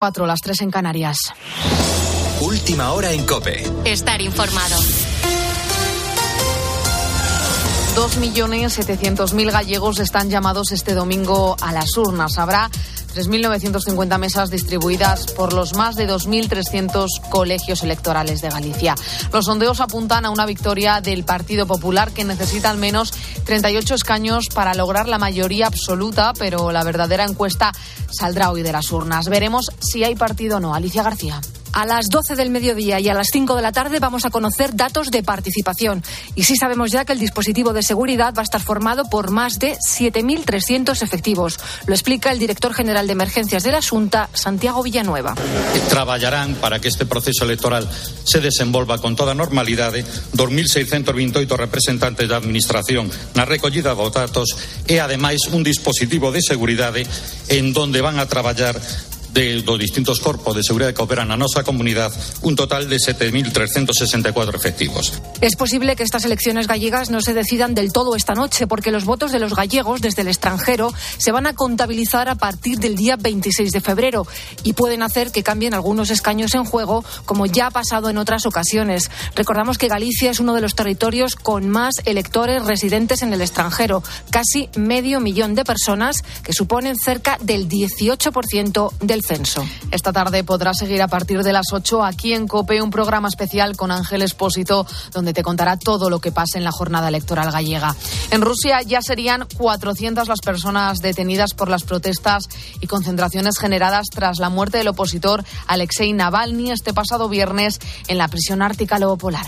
4, las 3 en Canarias. Última hora en Cope. Estar informado. 2.700.000 gallegos están llamados este domingo a las urnas. Habrá 3.950 mesas distribuidas por los más de 2.300 colegios electorales de Galicia. Los sondeos apuntan a una victoria del Partido Popular que necesita al menos 38 escaños para lograr la mayoría absoluta, pero la verdadera encuesta saldrá hoy de las urnas. Veremos si hay partido o no. Alicia García. A las 12 del mediodía y a las 5 de la tarde vamos a conocer datos de participación. Y sí sabemos ya que el dispositivo de seguridad va a estar formado por más de 7.300 efectivos. Lo explica el director general de emergencias de la Junta, Santiago Villanueva. Traballarán para que este proceso electoral se desenvolva con toda normalidade 2.628 representantes da Administración na recollida dos datos e, ademais, un dispositivo de seguridade en donde van a traballar de los distintos corpos de seguridad que operan a nuestra comunidad un total de 7.364 efectivos. Es posible que estas elecciones gallegas no se decidan del todo esta noche porque los votos de los gallegos desde el extranjero se van a contabilizar a partir del día 26 de febrero y pueden hacer que cambien algunos escaños en juego como ya ha pasado en otras ocasiones. Recordamos que Galicia es uno de los territorios con más electores residentes en el extranjero, casi medio millón de personas que suponen cerca del 18% del Esta tarde podrás seguir a partir de las 8 aquí en COPE un programa especial con Ángel Espósito donde te contará todo lo que pasa en la jornada electoral gallega. En Rusia ya serían 400 las personas detenidas por las protestas y concentraciones generadas tras la muerte del opositor Alexei Navalny este pasado viernes en la prisión ártica lobo polar.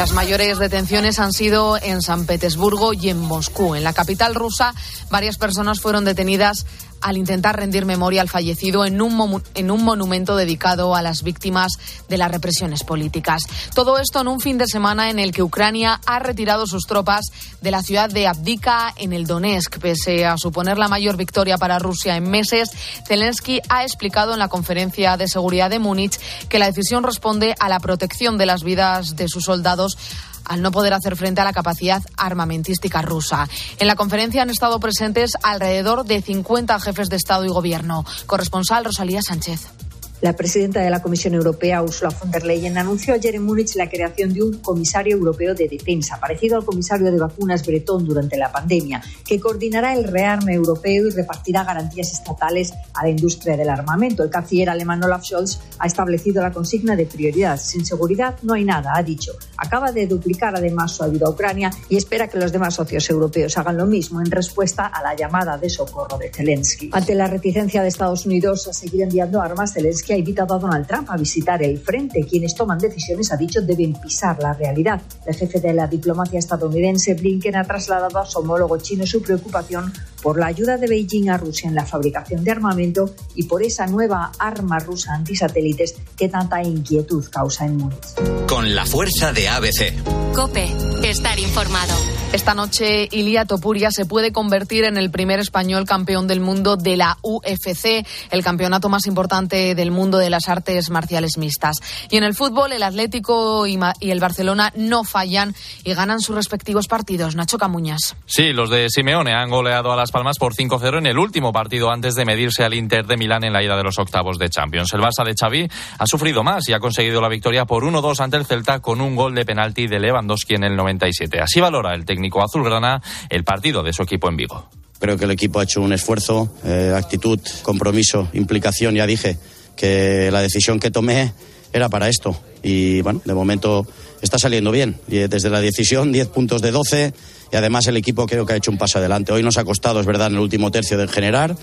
Las mayores detenciones han sido en San Petersburgo y en Moscú. En la capital rusa, varias personas fueron detenidas al intentar rendir memoria al fallecido en un, en un monumento dedicado a las víctimas de las represiones políticas. Todo esto en un fin de semana en el que Ucrania ha retirado sus tropas de la ciudad de Abdika en el Donetsk. Pese a suponer la mayor victoria para Rusia en meses, Zelensky ha explicado en la conferencia de seguridad de Múnich que la decisión responde a la protección de las vidas de sus soldados al no poder hacer frente a la capacidad armamentística rusa. En la conferencia han estado presentes alrededor de 50 jefes de Estado y Gobierno. Corresponsal Rosalía Sánchez. La presidenta de la Comisión Europea, Ursula von der Leyen, anunció ayer en Múnich la creación de un comisario europeo de defensa, parecido al comisario de vacunas Bretón durante la pandemia, que coordinará el rearme europeo y repartirá garantías estatales a la industria del armamento. El canciller alemán Olaf Scholz ha establecido la consigna de prioridad. Sin seguridad no hay nada, ha dicho. Acaba de duplicar además su ayuda a Ucrania y espera que los demás socios europeos hagan lo mismo en respuesta a la llamada de socorro de Zelensky. Ante la reticencia de Estados Unidos a seguir enviando armas, Zelensky ha invitado a Donald Trump a visitar el frente. Quienes toman decisiones, ha dicho, deben pisar la realidad. El jefe de la diplomacia estadounidense, Blinken, ha trasladado a su homólogo chino su preocupación por la ayuda de Beijing a Rusia en la fabricación de armamento y por esa nueva arma rusa antisatélites que tanta inquietud causa en Múnich. Con la fuerza de ABC. Cope, estar informado. Esta noche, Ilia Topuria se puede convertir en el primer español campeón del mundo de la UFC, el campeonato más importante del mundo de las artes marciales mixtas. Y en el fútbol, el Atlético y, el Barcelona no fallan y ganan sus respectivos partidos. Nacho Camuñas. Sí, los de Simeone han goleado a Las Palmas por 5-0 en el último partido antes de medirse al Inter de Milán en la ida de los octavos de Champions. El Barça de Xavi ha sufrido más y ha conseguido la victoria por 1-2 ante el Celta con un gol de penalti de Lewandowski en el 97. Así valora el técnico azulgrana el partido de su equipo en Vigo. Creo que el equipo ha hecho un esfuerzo, eh, actitud, compromiso, implicación, ya dije que la decisión que tomé era para esto. Y bueno, de momento está saliendo bien. Y desde la decisión, 10 puntos de 12 y además el equipo creo que ha hecho un paso adelante. Hoy nos ha costado, es verdad, en el último tercio de generar,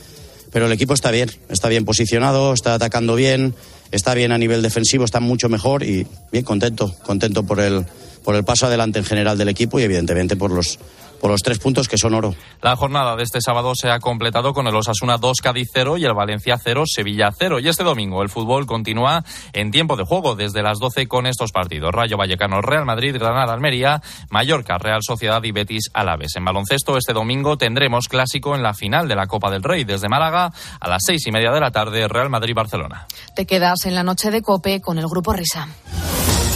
pero el equipo está bien, está bien posicionado, está atacando bien, está bien a nivel defensivo, está mucho mejor y bien contento, contento por el, por el paso adelante en general del equipo y evidentemente por los por los tres puntos que son oro. La jornada de este sábado se ha completado con el Osasuna 2 Cádiz 0 y el Valencia 0 Sevilla 0. Y este domingo el fútbol continúa en tiempo de juego desde las 12 con estos partidos. Rayo Vallecano Real Madrid, Granada Almería, Mallorca Real Sociedad y Betis Alaves. En baloncesto este domingo tendremos clásico en la final de la Copa del Rey desde Málaga a las seis y media de la tarde Real Madrid Barcelona. Te quedas en la noche de Cope con el grupo Risa.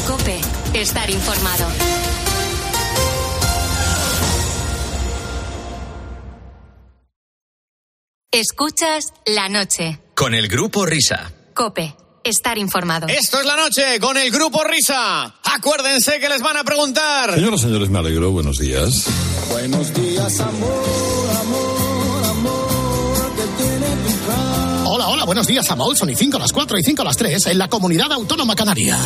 Cope, estar informado. Escuchas la noche. Con el grupo Risa. Cope. Estar informado. Esto es la noche con el grupo Risa. Acuérdense que les van a preguntar. Señoras, señores, me alegro. Buenos días. Buenos días, amor, amor, amor, que tiene tu cara. Hola, hola, buenos días, Amol. Son y 5 a las 4 y 5 a las 3 en la comunidad autónoma canaria.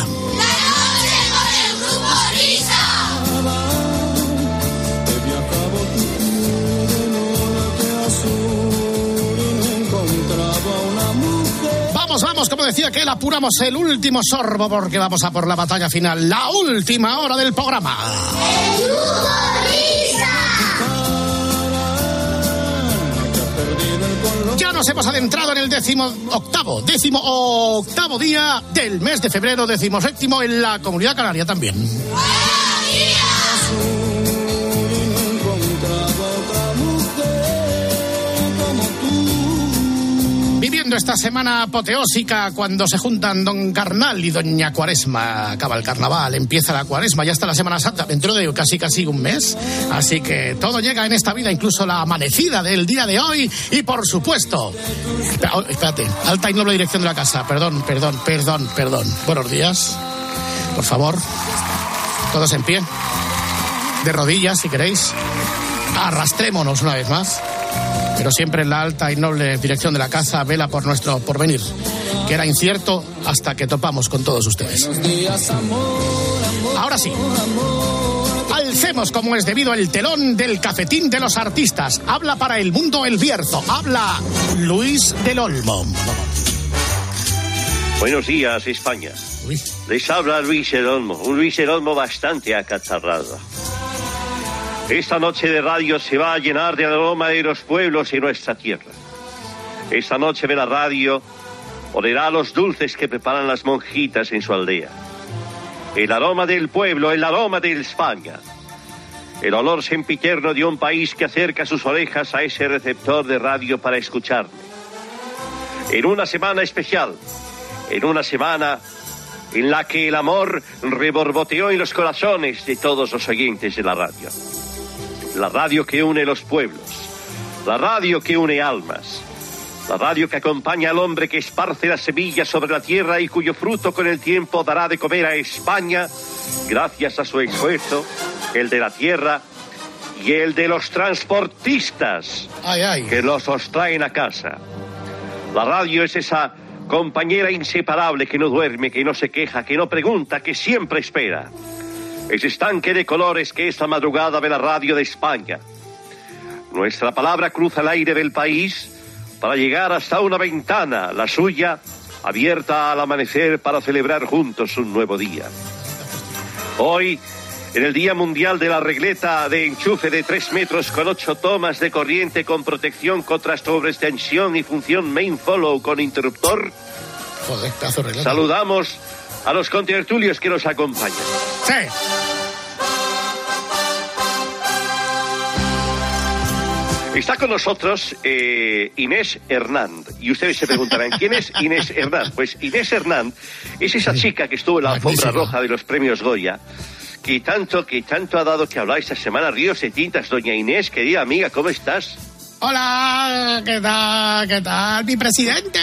Vamos, como decía que apuramos el último sorbo porque vamos a por la batalla final, la última hora del programa. Ya nos hemos adentrado en el décimo octavo, décimo octavo día del mes de febrero, décimo séptimo en la comunidad canaria también. Tú. Viviendo esta semana apoteósica cuando se juntan Don Carnal y Doña Cuaresma. Acaba el carnaval, empieza la Cuaresma, ya está la Semana Santa dentro de casi casi un mes. Así que todo llega en esta vida, incluso la amanecida del día de hoy. Y por supuesto, oh, espérate, alta y noble dirección de la casa. Perdón, perdón, perdón, perdón. Buenos días. Por favor, todos en pie. De rodillas, si queréis. Arrastrémonos una vez más pero siempre en la alta y noble dirección de la casa vela por nuestro porvenir, que era incierto hasta que topamos con todos ustedes. Buenos días, amor, amor. Ahora sí, alcemos como es debido el telón del cafetín de los artistas. Habla para el mundo el Bierzo, habla Luis del Olmo. Buenos días, España. Les habla Luis El Olmo, un Luis El Olmo bastante acatarrado. Esta noche de radio se va a llenar de aroma de los pueblos y nuestra tierra. Esta noche de la radio olerá los dulces que preparan las monjitas en su aldea. El aroma del pueblo, el aroma de España. El olor sempiterno de un país que acerca sus orejas a ese receptor de radio para escucharme. En una semana especial, en una semana en la que el amor reborboteó en los corazones de todos los oyentes de la radio. La radio que une los pueblos, la radio que une almas, la radio que acompaña al hombre que esparce las semillas sobre la tierra y cuyo fruto con el tiempo dará de comer a España gracias a su esfuerzo, el de la tierra y el de los transportistas ay, ay. que los traen a casa. La radio es esa compañera inseparable que no duerme, que no se queja, que no pregunta, que siempre espera. Ese estanque de colores que esta madrugada ve la radio de España. Nuestra palabra cruza el aire del país para llegar hasta una ventana, la suya, abierta al amanecer para celebrar juntos un nuevo día. Hoy, en el Día Mundial de la Regleta de enchufe de 3 metros con 8 tomas de corriente con protección contra sobreextensión y función main follow con interruptor, Joder, de saludamos a los contertulios que nos acompañan. Sí. Está con nosotros eh, Inés Hernán. Y ustedes se preguntarán, ¿quién es Inés Hernán? Pues Inés Hernán es esa chica que estuvo en la alfombra roja de los premios Goya, que tanto, que tanto ha dado que hablar esta semana. Ríos de tintas, doña Inés, querida amiga, ¿cómo estás? Hola, ¿qué tal? ¿Qué tal, mi presidente?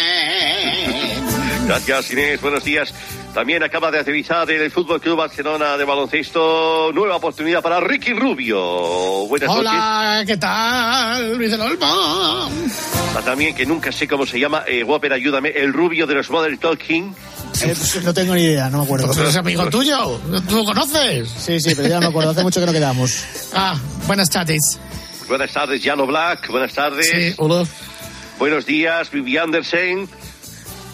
Gracias, Inés, buenos días. También acaba de aterrizar en el Fútbol Club Barcelona de baloncesto. Nueva oportunidad para Ricky Rubio. Buenas noches. Hola, ¿qué tal, Luis del Olmo? Está también, que nunca sé cómo se llama, eh, Whopper, ayúdame, el rubio de los Modern Talking. Eh, no tengo ni idea, no me acuerdo. ¿Pero es amigo tuyo? ¿Tú lo conoces? Sí, sí, pero ya no me acuerdo. Hace mucho que no quedamos. Ah, buenas tardes. Buenas tardes, Jano Black. Buenas tardes. Sí, hola. Buenos días, Vivi Andersen.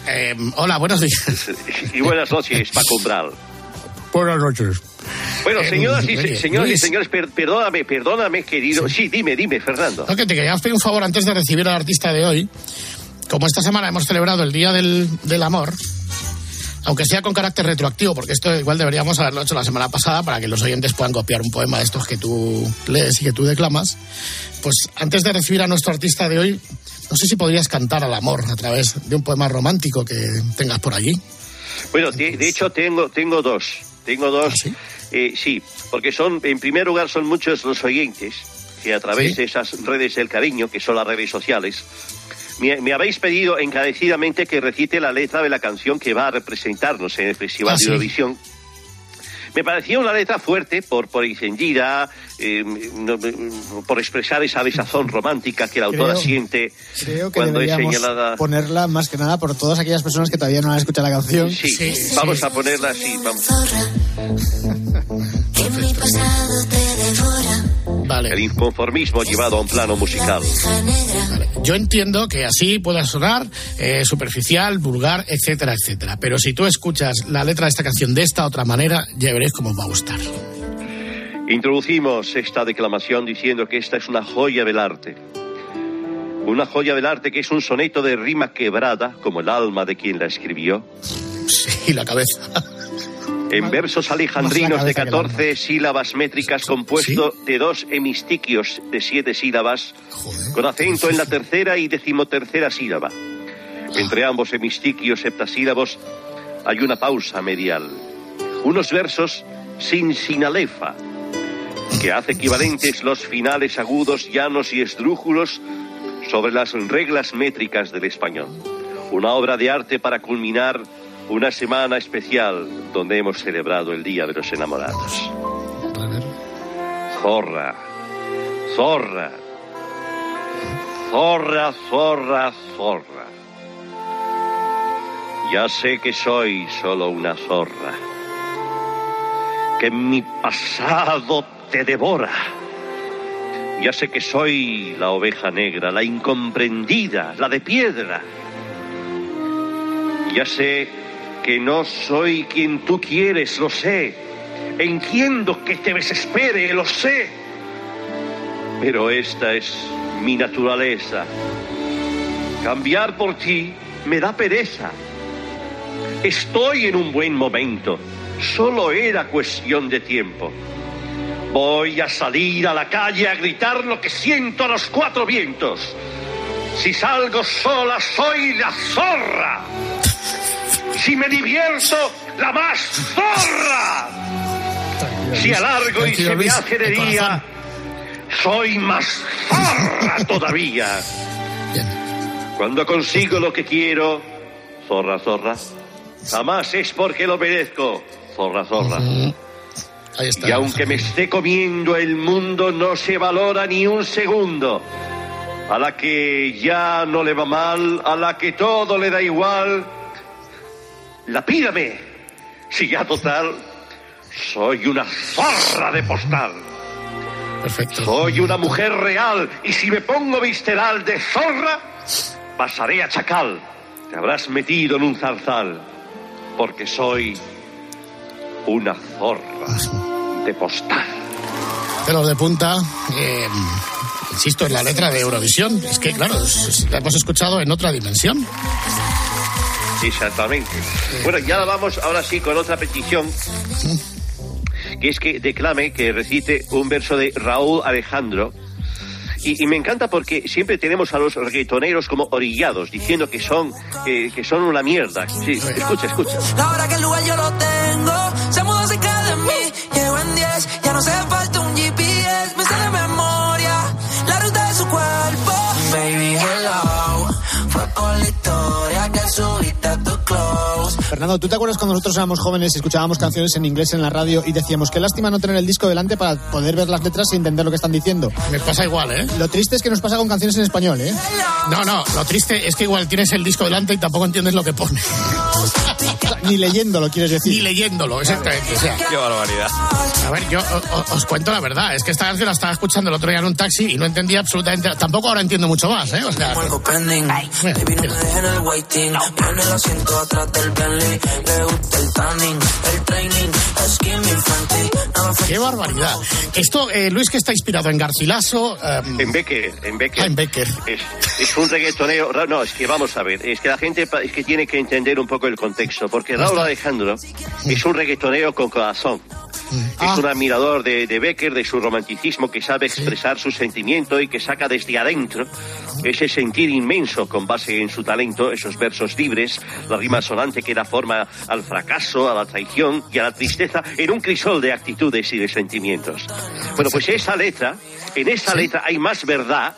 Eh, hola, buenos días. Y buenas noches, Paco Umbral. Buenas noches. Bueno, Eh, señoras y, oye, señoras y Luis. señores, per- perdóname, perdóname, querido. Sí, dime, dime, Fernando. No, que te queríamos pedir un favor antes de recibir al artista de hoy. Como esta semana hemos celebrado el Día del, del Amor, aunque sea con carácter retroactivo, porque esto igual deberíamos haberlo hecho la semana pasada para que los oyentes puedan copiar un poema de estos que tú lees y que tú declamas, pues antes de recibir a nuestro artista de hoy, no sé si podrías cantar al amor a través de un poema romántico que tengas por allí. Bueno, de, de hecho tengo, tengo dos. Tengo dos. ¿Ah, sí? Eh, sí, porque son, en primer lugar, son muchos los oyentes que a través Sí. de esas redes del cariño, que son las redes sociales, Me, me habéis pedido encarecidamente que recite la letra de la canción que va a representarnos en el Festival Ah, de sí. Me parecía una letra fuerte por, por encendida, eh, no, por expresar esa desazón romántica que la autora Creo- siente Creo que cuando es deberíamos señalada. ponerla más que nada por todas aquellas personas que todavía no han escuchado la canción. Sí, vamos a ponerla así, vamos. Vale. El inconformismo llevado a un plano musical. Yo entiendo que así pueda sonar eh, superficial, vulgar, etcétera, etcétera. Pero si tú escuchas la letra de esta canción de esta otra manera, ya veréis cómo os va a gustar. Introducimos esta declamación diciendo que esta es una joya del arte. Una joya del arte que es un soneto de rima quebrada, como el alma de quien la escribió. Sí, la cabeza. En versos alejandrinos de cabeza que el 14 sílabas métricas compuesto de dos hemistiquios de siete sílabas, con acento en la tercera y decimotercera sílaba. Entre ambos hemistiquios septasílabos hay una pausa medial. Unos versos sin sinalefa, que hace equivalentes los finales agudos, llanos y esdrújulos sobre las reglas métricas del español. Una obra de arte para culminar una semana especial donde hemos celebrado el Día de los Enamorados. Zorra, zorra, zorra, zorra, zorra. Ya sé que soy solo una zorra, que mi pasado te devora. Ya sé que soy la oveja negra, la incomprendida, la de piedra. Ya sé que no soy quien tú quieres, lo sé. Entiendo que te desespere, lo sé. Pero esta es mi naturaleza. Cambiar por ti me da pereza. Estoy en un buen momento. Solo era cuestión de tiempo. Voy a salir a la calle a gritar lo que siento a los cuatro vientos. Si salgo sola, soy la zorra. Si me divierto, la más zorra. Si alargo y se me hace de día, soy más zorra todavía. Cuando consigo lo que quiero, zorra, zorra, jamás es porque lo merezco, zorra, zorra. Ahí está. Y aunque me esté comiendo el mundo, no se valora ni un segundo. A la que ya no le va mal, a la que todo le da igual, la pídame. Si ya total, soy una zorra de postal. Perfecto. Soy una mujer real y si me pongo visceral de zorra, pasaré a chacal. Te habrás metido en un zarzal, porque soy una zorra de postal. Pelos de punta. eh, insisto, en la letra de Eurovisión. Es que, claro, la hemos escuchado en otra dimensión. Exactamente. Bueno, ya vamos ahora sí con otra petición, que es que declame, que recite un verso de Raúl Alejandro. Y, y me encanta porque siempre tenemos a los reggaetoneros como orillados, diciendo que son, eh, que son una mierda. Sí, escucha, escucha. La hora que el lugar yo lo tengo, se mudó cerca de mí, llego en 10, ya no hace falta un Fernando, ¿tú te acuerdas cuando nosotros éramos jóvenes y escuchábamos canciones en inglés en la radio y decíamos qué lástima no tener el disco delante para poder ver las letras y entender lo que están diciendo? Me pasa igual, ¿eh? Lo triste es que nos pasa con canciones en español, ¿eh? No, no, lo triste es que igual tienes el disco delante y tampoco entiendes lo que pone. Ni leyéndolo, quieres decir. Ni leyéndolo, exactamente. O sea, Qué barbaridad. a ver, yo o- o- os cuento la verdad. Es que esta canción la estaba escuchando el otro día en un taxi y no entendía absolutamente. Tampoco ahora entiendo mucho más, ¿eh? O sea, qué barbaridad. Esto, eh, Luis, que está inspirado en Garcilaso. em, En Becker, en Becker. Ah, en Becker. Es, es un reggaetoneo. No, es que vamos a ver. Es que la gente es que tiene que entender un poco el contexto. Porque Raúl Alejandro es un reggaetoneo con corazón. Ah. Es un admirador de, de Becker, de su romanticismo, que sabe expresar su sentimiento y que saca desde adentro ese sentir inmenso con base en su talento, esos versos libres, la rima sonante que da forma al fracaso, a la traición y a la tristeza en un crisol de actitudes y de sentimientos. Bueno, pues esa letra, en esa letra hay más verdad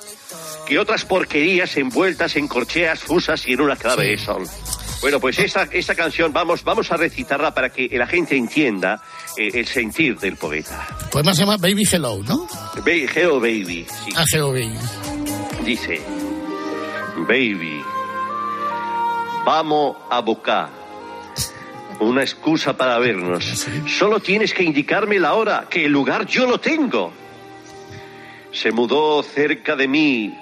que que otras porquerías envueltas en corcheas fusas y en una clave de sol. Bueno, pues esta, esta canción vamos, vamos a recitarla para que la gente entienda eh, el sentir del poeta. El poema se llama Baby Hello, ¿no? Baby, Hello Baby. sí. Ah, Hello Baby. Dice, Baby, vamos a buscar una excusa para vernos. Solo tienes que indicarme la hora, que el lugar yo lo tengo. Se mudó cerca de mí,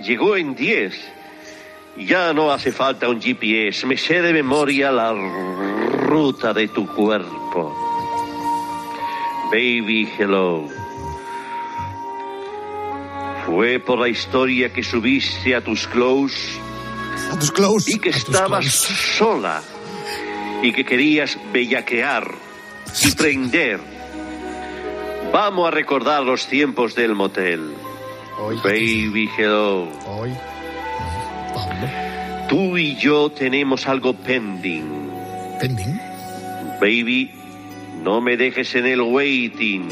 llegó en 10. Ya no hace falta un GPS, me sé de memoria la ruta de tu cuerpo. Baby, hello. Fue por la historia que subiste a tus clothes. A tus clothes. Y que estabas sola. Y que querías bellaquear y prender. Vamos a recordar los tiempos del motel. Baby, hello. Tú y yo tenemos algo pending. ¿Pending? Baby, no me dejes en el waiting.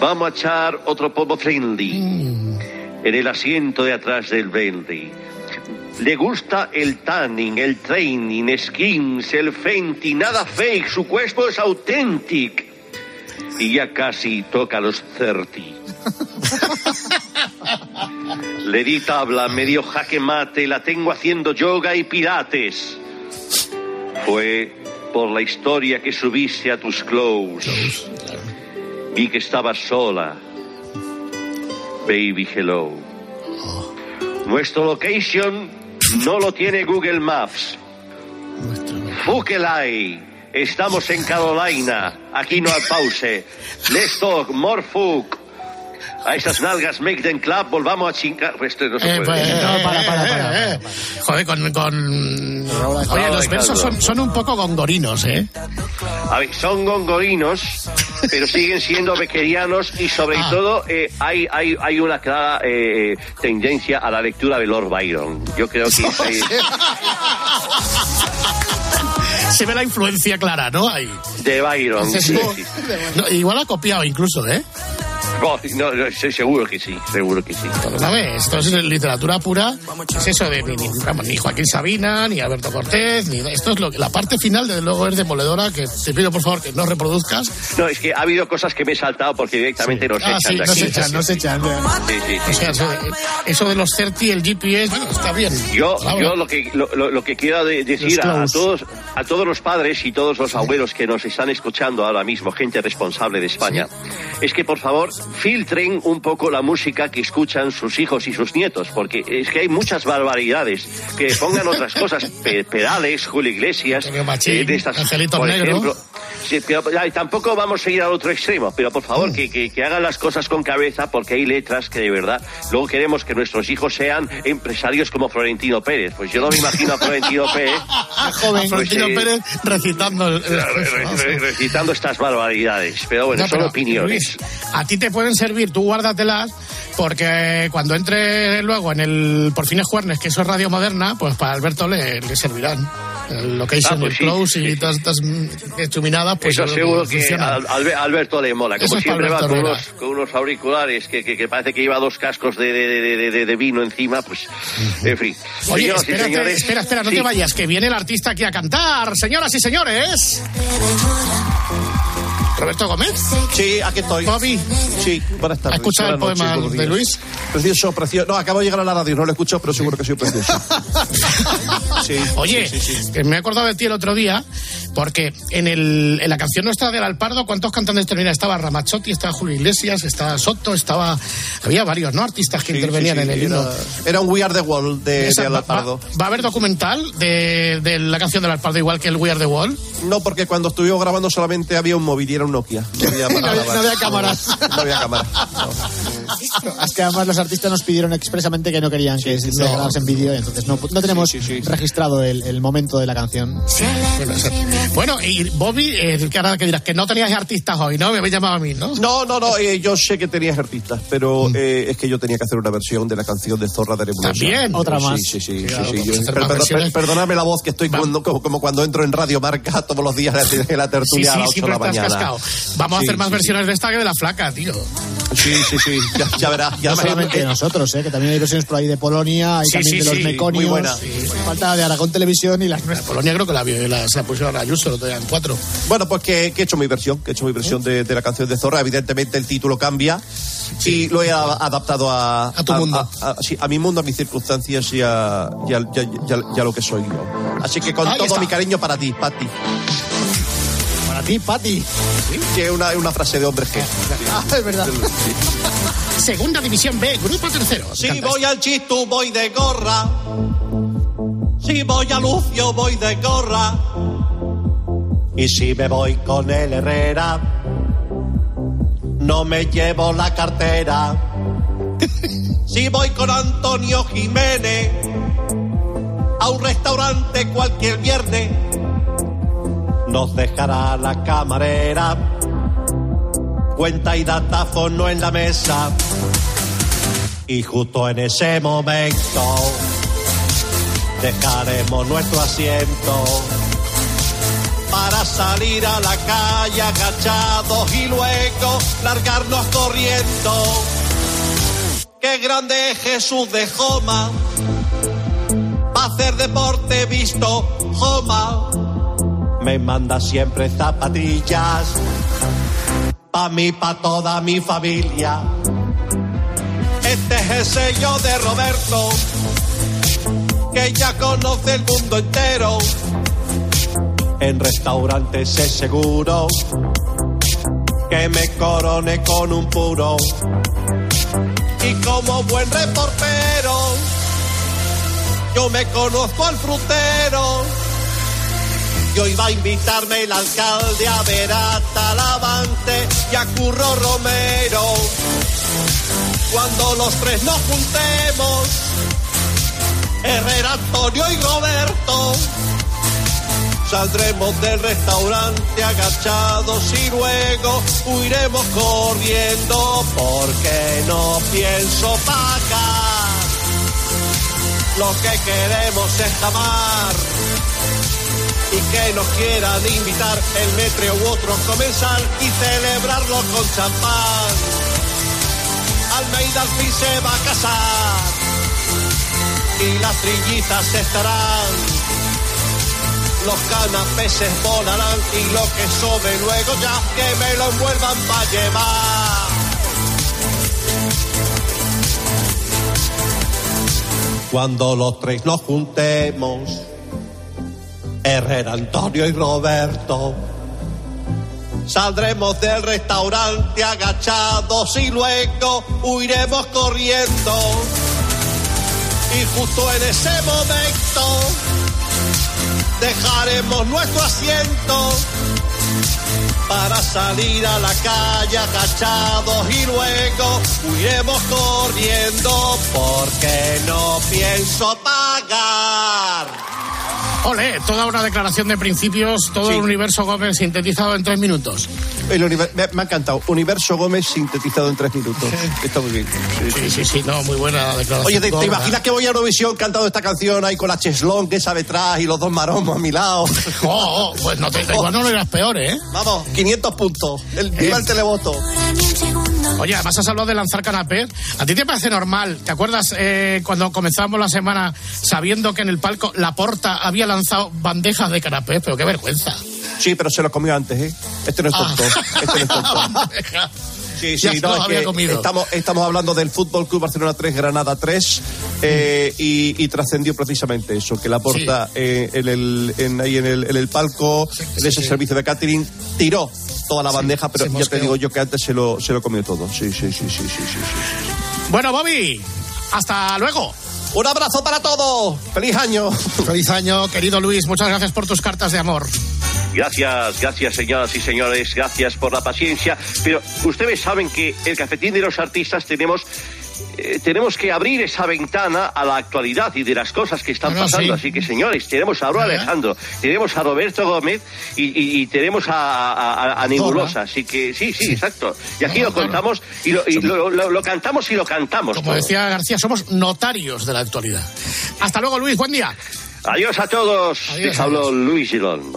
Vamos a echar otro pomo friendly en el asiento de atrás del Bentley. Le gusta el tanning, el training, skins, el fenty, nada fake, su cuerpo es auténtico. Y ya casi toca los 30. Le di tabla, me dio jaque mate, la tengo haciendo yoga y pilates. Fue por la historia que subiste a tus clothes. Vi que estabas sola. Baby hello. Nuestro location no lo tiene Google Maps. Fukelai. Estamos en Carolina. Aquí no hay pause. Let's talk, more fuck. A esas nalgas make them clap, volvamos a chingar. Esto no se Eh, puede. pues, no, para, para, para. eh. Joder, con... con... Oye, los versos son, son un poco gongorinos, ¿eh? A ver, son gongorinos, pero siguen siendo bequerianos y sobre Ah. todo eh, hay, hay, hay una clara eh, tendencia a la lectura de Lord Byron. Yo creo que ese- Se ve la influencia clara, ¿no? Ahí. de Byron. Dices, sí, no, sí. no, igual ha copiado incluso, ¿eh? No, no, estoy seguro que sí, seguro que sí. ¿Sabes? Esto es literatura pura. Es eso de ni, ni- Joaquín Sabina, ni Alberto Cortés, ni esto es lo que la parte final, desde luego, es demoledora, que te pido por favor que no reproduzcas. No, es que ha habido cosas que me he saltado porque directamente nos Ah, echan sí, nos echan, nos echan. Sí, sí, sí. O sea, eso de, eso de los CERTI, el GPS, bueno, está bien. Yo, yo lo que lo, lo- lo que quiero de- decir a, a todos a todos los padres y todos los abuelos que nos están escuchando ahora mismo, gente responsable de España, es que por favor filtren un poco la música que escuchan sus hijos y sus nietos, porque es que hay muchas barbaridades. Que pongan otras cosas, pe- pedales, Julio Iglesias, Machín, eh, de estas, Angelito por Negro. ejemplo. Sí, pero, ya, y tampoco vamos a ir al otro extremo, pero por Mm. favor que, que- que hagan las cosas con cabeza porque hay letras que de verdad luego queremos que nuestros hijos sean empresarios como Florentino Pérez. Pues yo no me imagino a Florentino Pérez Joven, Florentino eh, Pérez recitando el, el- re- re- recitando estas barbaridades. Pero bueno, No, son pero, opiniones. Luis, a ti te pueden servir, tú guárdatelas, porque cuando entre luego en el Por fines Juernes, que eso es Radio Moderna, pues para Alberto le, le servirán. El location, Ah, pues el sí, close y todas estas estuminadas, pues Eso seguro que a Albe- Alberto le mola. Eso Como es para siempre va con unos, con unos auriculares que, que- que parece que lleva dos cascos de, de- de- de- vino encima, pues, en fin. Oye, Señoras espérate, señores, espera, espera, no sí. te vayas, que viene el artista aquí a cantar, señoras y señores. Roberto Gómez. Sí, aquí estoy. Bobby. Sí, buenas tardes. ¿Has escuchado el poema de días. Luis? Precioso, precioso. No, acabo de llegar a la radio, no lo he escuchado, pero seguro que soy precioso. Sí, Oye, sí, sí, me he acordado de ti el otro día, porque en, el, en la canción nuestra del Alpardo, ¿cuántos cantantes terminan? Estaba Ramachotti, estaba Julio Iglesias, estaba Soto, estaba. Había varios, ¿no? Artistas que intervenían en el himno. Era, era un We Are the Wall de, Esa- de va, Alarpardo. va- va a haber documental de, de la canción del Alpardo, igual que el We Are the Wall? No, porque cuando estuvimos grabando solamente había un móvil y era un Nokia. No había, para No había- grabar. no había cámaras. No había cámaras. Es que además los artistas nos pidieron expresamente que no querían que se grabase en vídeo, entonces no, no tenemos registrado el, el momento de la canción. Bueno, y Bobby, eh, que ahora que dirás que no tenías artistas hoy, ¿no? Me habéis llamado a mí, ¿no? No, no, no, eh, yo sé que tenías artistas, pero eh, es que yo tenía que hacer una versión de la canción de Zorra de Nebulosa. ¿También? Otra más. Sí, sí, sí. sí, Claro, sí, vamos yo- a hacer per- más per- versiones. per- perdonadme la voz que estoy cuando- como, como cuando entro en Radio Marca todos los días en la tertulia Sí, sí, a las 8 de la mañana. Vamos a Sí, hacer más sí, versiones de esta que de la flaca, tío. Sí, sí, sí, ya, ya verás. Ya No solamente de Eh, nosotros, ¿eh? que también hay versiones por ahí de Polonia, hay Sí, también sí, de los sí, meconios. muy buena. Falta de Aragón Televisión y las nuestras. Polonia creo que la, vio- la, se la pusieron a Ayuso, lo tenían cuatro. Bueno, pues que, que he hecho mi versión, que he hecho mi versión de, de la canción de Zorra. Evidentemente el título cambia y lo he a- adaptado a, A tu mundo. A, a- sí, a mi mundo, a mis circunstancias y a, y a- y a- y a- y a lo que soy yo. Así que con Ahí todo está. mi cariño para ti, Pati. Para ti, Pati. Que es una, frase de hombre G. Ah, es verdad. Segunda División B, Grupo Tercero. Si voy al Chistu, voy de gorra. Si voy a Lucio, voy de gorra. Y si me voy con el Herrera, no me llevo la cartera. Si voy con Antonio Jiménez a un restaurante cualquier viernes, nos dejará la camarera. Cuenta y datáfono en la mesa. Y justo en ese momento dejaremos nuestro asiento para salir a la calle agachados y luego largarnos corriendo. Qué grande es Jesús de Joma, para hacer deporte visto Joma. Me manda siempre zapatillas, pa' mí, pa' toda mi familia. Este es el sello de Roberto, que ya conoce el mundo entero. En restaurantes es seguro que me corone con un puro. Y como buen reportero, yo me conozco al frutero. Y hoy va a invitarme el alcalde a ver a Talavante y a Curro Romero. Cuando los tres nos juntemos, Herrera, Antonio y Roberto, saldremos del restaurante agachados y luego huiremos corriendo porque no pienso pagar. Lo que queremos es jamar y que nos quieran invitar el metro u otro comensal y celebrarlo con champán. Almeida al fin se va a casar y las trillizas estarán. Los canapeses volarán y lo que sobre luego ya que me lo envuelvan para llevar. Cuando los tres nos juntemos, Herrera, Antonio y Roberto, Saldremos del restaurante agachados y luego huiremos corriendo. Y justo en ese momento dejaremos nuestro asiento para salir a la calle agachados y luego huiremos corriendo porque no pienso pagar. Ole, toda una declaración de principios, todo el universo Gómez sintetizado en tres minutos. El univer- me, me ha encantado. Universo Gómez sintetizado en tres minutos. Está muy bien. Sí, sí, sí, no, muy buena declaración. Oye, ¿te, imaginas que voy a Eurovisión cantando esta canción ahí con la cheslón que sabe detrás y los dos maromos a mi lado? Oh, oh, pues no te, igual no lo irás peor, ¿eh? Vamos, 500 puntos. El, viva el televoto. Oye, además has hablado de lanzar canapés. ¿A ti te parece normal? ¿Te acuerdas eh, cuando comenzamos la semana sabiendo que en el palco la porta había lanzado bandejas de canapés? Pero qué vergüenza. Sí, pero se lo comió antes, ¿eh? Este no es tonto. Este no es tonto. Sí, sí, no, había comido. Estamos, estamos hablando del Fútbol Club Barcelona 3, Granada 3, eh, y, y trascendió precisamente eso, que la porta eh, en el, en, ahí en el, en el palco, en ese servicio de catering, tiró toda la bandeja, pero ya te digo yo que antes se lo, se lo comió todo. Sí, sí, sí, sí, sí, sí, sí. Bueno, Bobby, hasta luego. Un abrazo para todos. ¡Feliz año! Feliz año, querido Luis. Muchas gracias por tus cartas de amor. Gracias, gracias señoras y señores, gracias por la paciencia. Pero ustedes saben que el cafetín de los artistas tenemos eh, tenemos que abrir esa ventana a la actualidad y de las cosas que están Bueno, pasando. sí. Así que señores, tenemos a Auro Alejandro, tenemos a Roberto Gómez y, y- y tenemos a, a- Nebulosa. Así que sí, sí, exacto. Y aquí lo contamos y, lo, y lo- lo- lo cantamos y lo cantamos. Como todo. decía García, somos notarios de la actualidad. Hasta luego, Luis. Buen día. Adiós a todos. Adiós, Les habló Luis Girón.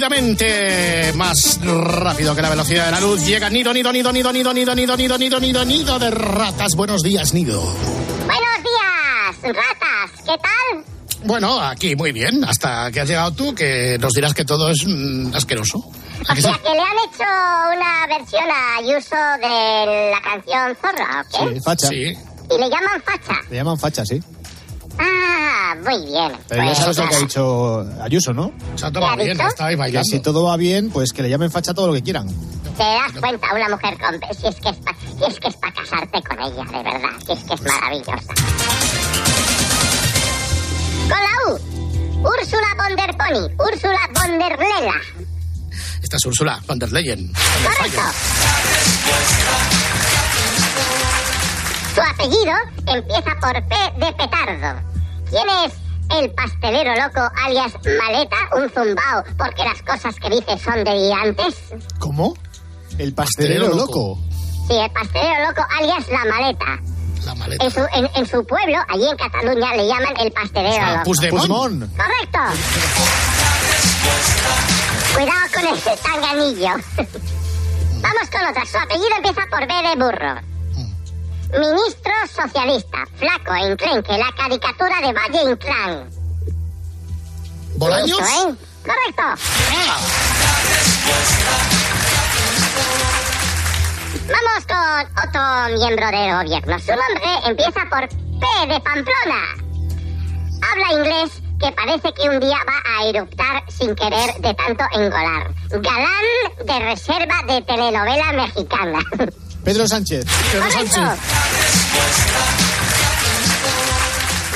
Rápidamente, más rápido que la velocidad de la luz, llega Nido, Nido, Nido, Nido, Nido, Nido, Nido, Nido, Nido, Nido, Nido de ratas. Buenos días, Nido. Buenos días, ratas. ¿Qué tal? Bueno, aquí muy bien, hasta que has llegado tú, que nos dirás que todo es mm, asqueroso. ¿A O que sí? sea, que le han hecho una versión a Ayuso de la canción Zorra, ¿ok? Sí, facha. Sí. Y le llaman facha. Le llaman facha, sí. Ah, muy bien. Pero ya Pues sabes lo que ha dicho Ayuso, ¿no? ¿Qué ha bien, dicho? está ahí Que bailando. si todo va bien, pues que le llamen facha todo lo que quieran. Te das cuenta, una mujer con... Si es que es para si es que es pa casarte con ella, de verdad. Si es que es maravillosa. Con la U. Úrsula von der Pony. Úrsula von der Lela. Esta es Úrsula von der Leyen. Correcto. Su apellido empieza por P de petardo. ¿Quién es el pastelero loco alias maleta, un zumbao, porque las cosas que dice son delirantes? ¿Cómo? El pastelero, Pastelero loco. Sí, el pastelero loco alias la maleta. La maleta. En su, en, en su pueblo, allí en Cataluña, le llaman el pastelero Ah, loco. Puigdemont. Correcto. Cuidado con el tanganillo. Vamos con otra. Su apellido empieza por B de burro. Ministro socialista, flaco e enclenque, la caricatura de Valle Inclán. ¿Bolaños? Eso, ¿eh? Correcto. Ah, Vamos con otro miembro del gobierno. Su nombre empieza por P de Pamplona. Habla inglés que parece que un día va a eruptar sin querer de tanto engolar. Galán de reserva de telenovela mexicana. Pedro Sánchez. Pedro. Sánchez.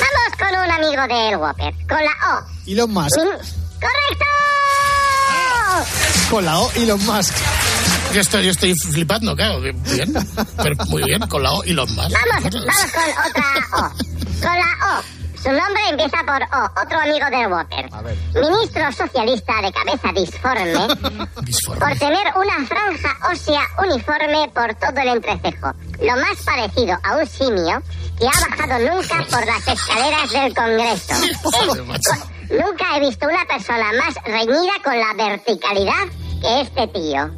Vamos con un amigo del Whopper. Con la O. Elon Musk. ¡Correcto! Con la O, Elon Musk. Yo estoy, yo estoy flipando, claro. Bien, pero muy bien, con la O y los más. Vamos, vamos con otra O. Con la O. Su nombre empieza por O, otro amigo del Whopper. A ver. Ministro socialista de cabeza disforme por tener una franja ósea uniforme por todo el entrecejo. Lo más parecido a un simio que ha bajado nunca por las escaleras del Congreso. Nunca he visto una persona más reñida con la verticalidad que este tío.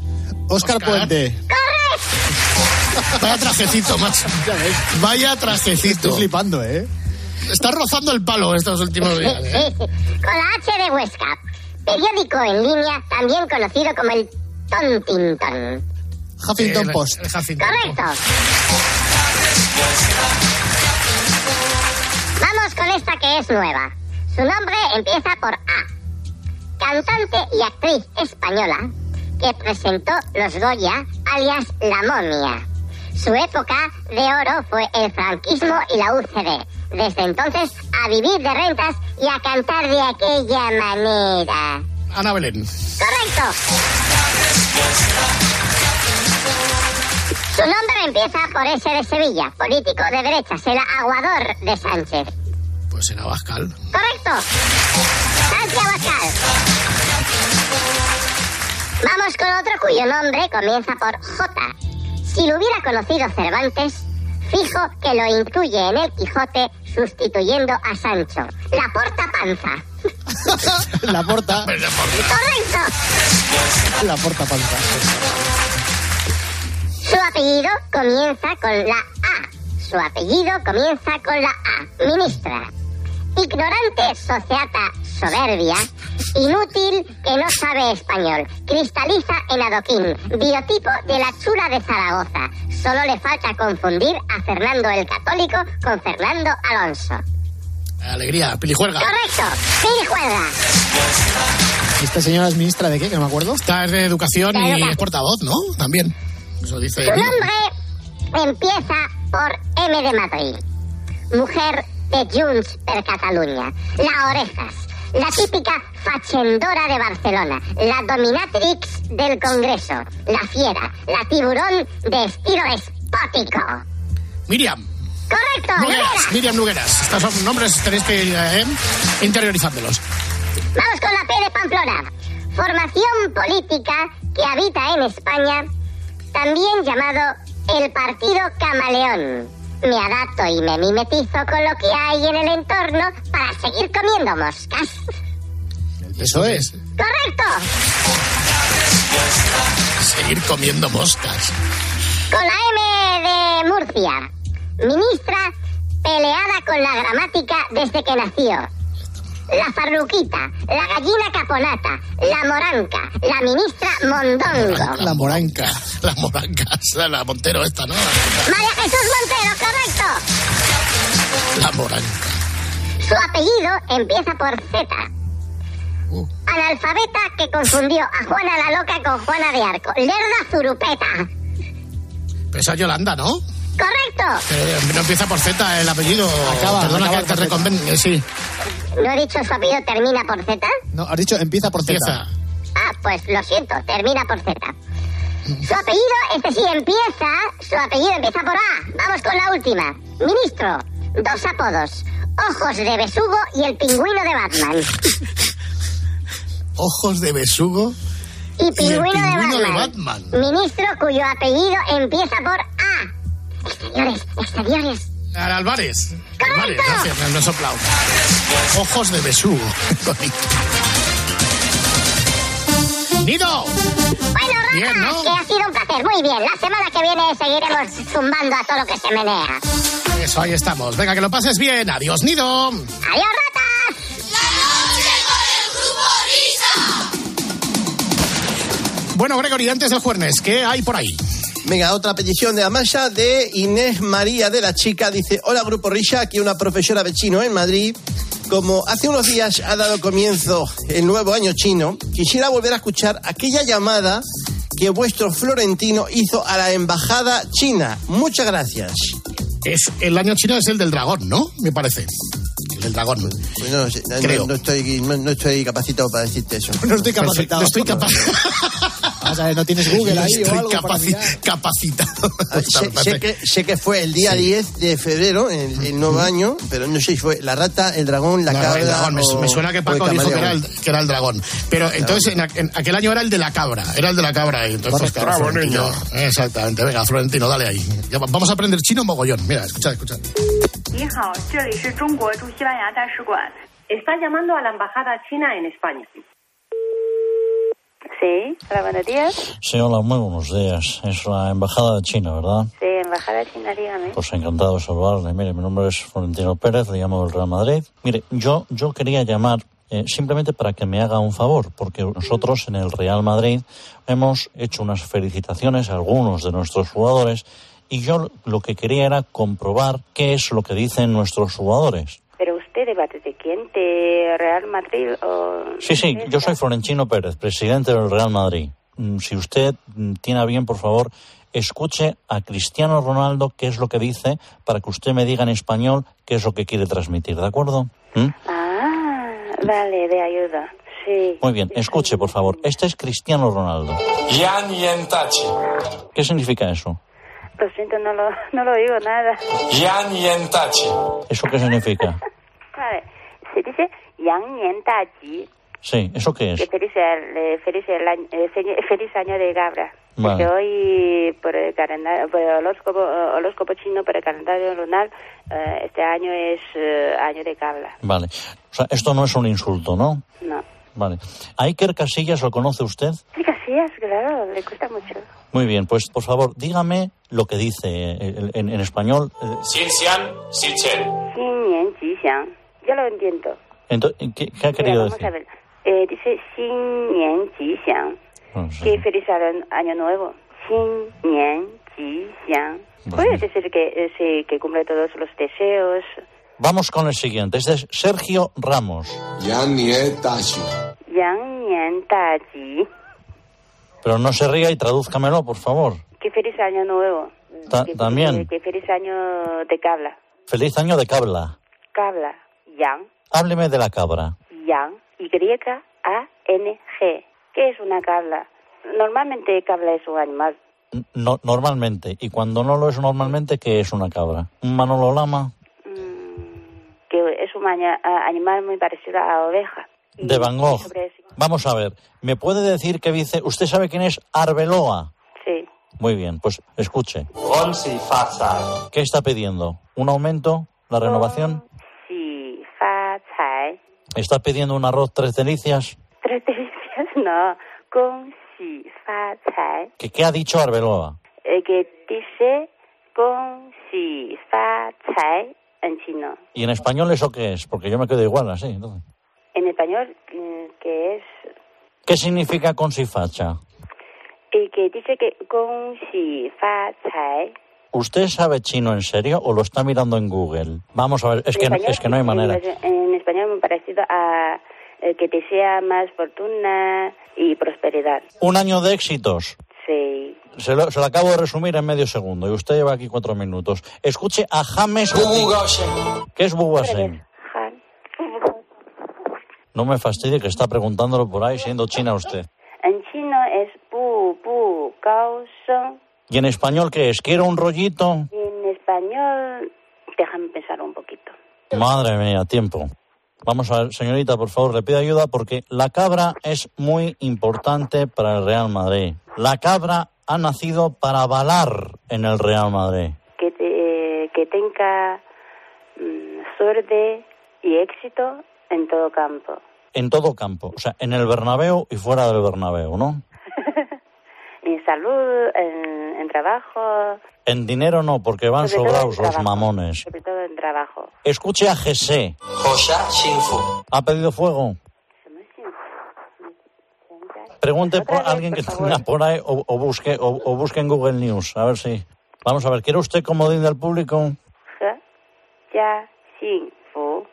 Oscar, Oscar. Puente. ¡Correcto! Vaya trajecito, macho. Vaya Estoy trajecito. flipando, ¿eh? Está rozando el palo estos últimos días. Sí, ¿eh? sí. Con la H de Huesca. Periódico en línea, también conocido como el Tontinton. Huffington El- Post. el Huffington Correcto. Vamos con esta que es nueva. Su nombre empieza por A. Cantante y actriz española que presentó Los Goya, alias La Momia. Su época de oro fue el franquismo y la UCD. Desde entonces, a vivir de rentas y a cantar de aquella manera. Ana Belén. Correcto. Su nombre empieza por S de Sevilla, político de derechas, el aguador de Sánchez. Pues era Bascal. Correcto. Sánchez Abascal. Vamos con otro cuyo nombre comienza por J. Si lo hubiera conocido Cervantes, fijo que lo incluye en el Quijote sustituyendo a Sancho. La porta panza. La porta. Correcto. La porta panza. Su apellido comienza con la A. Su apellido comienza con la A. Ministra. Ignorante, sociata, soberbia. Inútil que no sabe español. Cristaliza en adoquín. Biotipo de la chula de Zaragoza. Solo le falta confundir a Fernando el Católico con Fernando Alonso. Alegría, pilijuelga. Correcto. Pirijuela. ¿Y esta señora es ministra de qué? Que no me acuerdo. Esta es de educación De y educación. es portavoz, ¿no? También. Eso dice. Su nombre empieza por M de Madrid. Mujer de Junts per Catalunya. La Orejas. La típica fachendora de Barcelona. La dominatrix del Congreso. La fiera. La tiburón de estilo espótico. Miriam. Correcto, Nugueras. Nugueras. Miriam Nugueras. Estos son nombres, tenéis que ir eh, interiorizándolos. Vamos con la P de Pamplona. Formación política que habita en España, también llamado el Partido Camaleón. Me adapto y me mimetizo con lo que hay en el entorno para seguir comiendo moscas. Eso es. Correcto. Seguir comiendo moscas. Con la M de Murcia. Ministra peleada con la gramática desde que nació. La farruquita, la gallina caponata, la moranca, la ministra mondongo. La moranca. La moranca. La, la Montero esta, ¿no? María Jesús Montero, correcto. La moranca. Su apellido empieza por Z. Analfabeta que confundió a Juana la Loca con Juana de Arco. Lerda Zurupeta. Pero esa es Yolanda, ¿no? Correcto. Eh, no empieza por Z el apellido. Acaba, Perdona acaba que te reconven. eh, sí. ¿No he dicho su apellido termina por Z? No, has dicho empieza por Z. Empieza. Ah, pues lo siento, termina por Z. Su apellido, este sí empieza, su apellido empieza por A. Vamos con la última. Ministro, dos apodos. Ojos de besugo y el pingüino de Batman. Ojos de besugo. Y pingüino, pingüino de, de Batman. Batman. Ministro cuyo apellido empieza por A. Exteriores, exteriores. Álvarez. Álvarez, gracias, me he soplado. Ojos de besugo. Bonito. ¡Nido! Bueno, Rafa, Bien, ¿no? que ha sido un placer. Muy bien, la semana que viene seguiremos zumbando a todo lo que se menea. Eso, ahí estamos. Venga, que lo pases bien. Adiós, Nido. ¡Adiós, ratas! Bueno, Gregory, antes del jueves, ¿qué hay por ahí? Venga, otra petición de Amaya de Inés María de la Chica. Dice, hola Grupo Risha, aquí una profesora de chino en Madrid. Como hace unos días ha dado comienzo el nuevo año chino, quisiera volver a escuchar aquella llamada que vuestro Florentino hizo a la embajada china. Muchas gracias. Es, el año chino es el del dragón, ¿no? Me parece. El del dragón. Pues no, no- Creo. no estoy, no, no estoy capacitado para decirte eso. No estoy capacitado. Estoy capa- No tienes Google ahí Estoy capacitado. Pues sé, que, fue el día sí. 10 de febrero, el, el, nuevo año, pero no sé si fue la rata, el dragón, la cabra. Me, suena que Paco dijo que era, el, dragón. Pero entonces, en, aquel año era el de la cabra. Era el de la cabra. Entonces, bravo, niño. Exactamente. Venga, Florentino, dale ahí. Vamos a aprender chino mogollón. Mira, escucha, escucha. Está llamando a la embajada china en España. Sí, hola, buenos días. Sí, hola, muy buenos días. Es la Embajada de China, ¿verdad? Sí, embajada china, dígame. Pues encantado de saludarle. Mire, mi nombre es Florentino Pérez, le llamo del Real Madrid. Mire, yo, yo quería llamar eh, simplemente para que me haga un favor, porque nosotros en el Real Madrid hemos hecho unas felicitaciones a algunos de nuestros jugadores y yo lo que quería era comprobar qué es lo que dicen nuestros jugadores. Debate de quién, de Real Madrid o... Sí, sí, yo soy Florentino Pérez, presidente del Real Madrid. Mm, Si usted mm, tiene a bien, por favor, escuche a Cristiano Ronaldo qué es lo que dice para que usted me diga en español qué es lo que quiere transmitir, ¿de acuerdo? ¿Mm? Ah, vale, de ayuda. Sí. Muy bien, escuche, por favor. Este es Cristiano Ronaldo. Yan Yentachi. ¿Qué significa eso? Lo siento, no lo, no lo digo nada. Yan Yentachi. ¿Eso qué significa? Vale, se dice Yang Nian Da Ji, Sí, ¿eso qué que es? feliz, el- eh, feliz, el año, eh, fe- feliz año de cabra. Vale. Hoy, por el calendario, por el horóscopo, horóscopo chino, por el calendario lunar, eh, este año es eh, año de cabra. Vale. O sea, esto no es un insulto, ¿no? No. Vale. ¿Iker Casillas lo conoce usted? Sí, Casillas, claro, le cuesta mucho. Muy bien, pues por favor, dígame lo que dice eh, en, en español. Xin Xian, Xi Chen. Xin Nian Ji Xiang. Ya lo entiendo. Ento- ¿qué, qué ha Mira, querido vamos decir? a ver. Eh, dice Xin Nian Ji Xiang. No sé. Que feliz año- nuevo. Xin Nian Ji Xiang. Puede decir que, eh, sí, que cumple todos los deseos. Vamos con el siguiente. Este es Sergio Ramos. Yan Yentachi. Yang Nian Da Ji. Pero no se ría y tradúzcamelo, por favor. Que feliz año nuevo. Ta- Que- también. Que, que feliz año de cabla. Feliz año de cabla. Cabla. Yang. Hábleme de la cabra. Yang. Y-A-N-G. ¿Qué es una cabla? Normalmente cabla es un animal. No- normalmente. Y cuando no lo es normalmente, ¿qué es una cabra? ¿Un Manolo Lama? que es un animal muy parecido a la oveja. De Van Gogh. Vamos a ver. ¿Me puede decir qué dice? ¿Usted sabe quién es Arbeloa? Sí. Muy bien, pues escuche. ¿Qué está pidiendo? ¿Un aumento? ¿La renovación? Sí, fa, cai. ¿Está pidiendo un arroz tres delicias? Tres delicias. chino, gong xi fa cai. ¿Qué, qué ha dicho Arbeloa? Eh, que dice gong xi fa cai en chino. ¿Y en español eso qué es? Porque yo me quedo igual así. entonces. En español, mm, que es. ¿Qué significa consifacha? Y que dice que gong xi fa cai. ¿Usted sabe chino en serio o lo está mirando en Google? Vamos a ver, es En que, español, es que no hay en- manera. En, español muy parecido a eh, que te sea más fortuna y prosperidad. Un año de éxitos. Sí. Se lo, se lo acabo de resumir en medio segundo y usted lleva aquí cuatro minutos. Escuche a James. ¿Qué es Bugasen? Han. No me fastidie que está preguntándolo por ahí siendo china usted. En chino es bu bu gao sheng. ¿Y en español qué es? ¿Quiero un rollito? En español, déjame pensar un poquito. Madre mía, tiempo. Vamos a ver, señorita, por favor, le pido ayuda porque la cabra es muy importante para el Real Madrid. La cabra ha nacido para balar en el Real Madrid. Que, te- que tenga mm, suerte y éxito en todo campo. En todo campo, o sea, en el Bernabéu y fuera del Bernabéu, ¿no? En salud, en, en trabajo. En dinero no, porque van sobrados los mamones. Sobre todo en trabajo. Escuche a José. ¿Ha pedido fuego? Pregunte por alguien que tenga por ahí o, o busque o, o busque en Google News. A ver si. Vamos a ver, ¿quiere usted comodín del público? Ya, fu.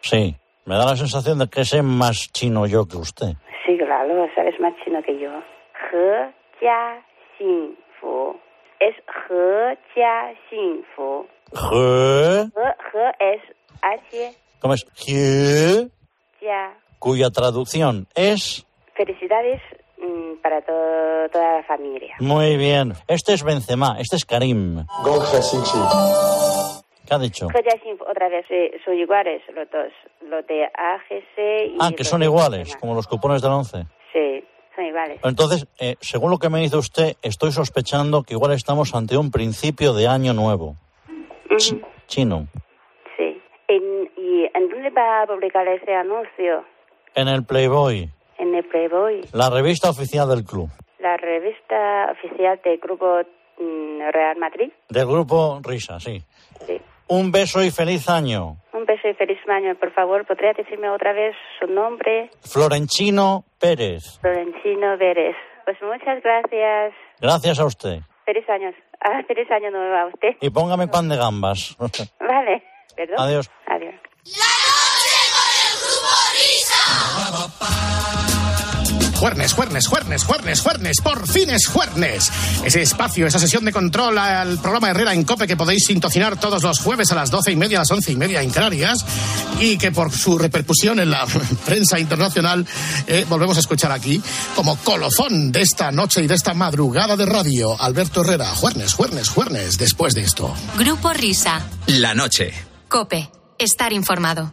Sí. Me da la sensación de que sé más chino yo que usted. Sí, claro, sabes más chino que yo. He, ya, xin, fu. Es he, ya, xin, fu. Je, He, he es H, ¿Cómo es? Ya. cuya traducción es... Felicidades mm, para to- toda la familia. Muy bien. Este es Benzema, este es Karim. ¿Qué ha dicho? Otra vez, sí, son iguales los dos. Los de AGC y... Ah, que son iguales, Benzema. como los cupones del 11. Sí, Entonces, eh, según lo que me dice usted, estoy sospechando que igual estamos ante un principio de año nuevo. Ch- chino. Sí. En- ¿Y en dónde va a publicar ese anuncio? En el Playboy, En el Playboy, la revista oficial del club. la revista oficial del Grupo mm, Real Madrid. Del grupo Risa, sí. Sí. Un beso y feliz año. Un beso y feliz año. Por favor, ¿podría decirme otra vez su nombre? Florenchino Pérez. Florentino Vélez. Pues muchas gracias. Gracias a usted. Feliz años. Ah, feliz año nuevo a usted. Y póngame pan de gambas. Vale. ¿Perdón? Adiós. Adiós. Juernes, juernes, juernes, juernes, juernes, por fin es juernes. Ese espacio, esa sesión de control al programa Herrera en Cope que podéis sintoniar todos los jueves a las doce y media, a las once y media en Canarias y que por su repercusión en la prensa internacional eh, volvemos a escuchar aquí como colofón de esta noche y de esta madrugada de radio. Alberto Herrera, juernes, juernes, juernes, después de esto. Grupo Risa. La noche. Cope. Estar informado.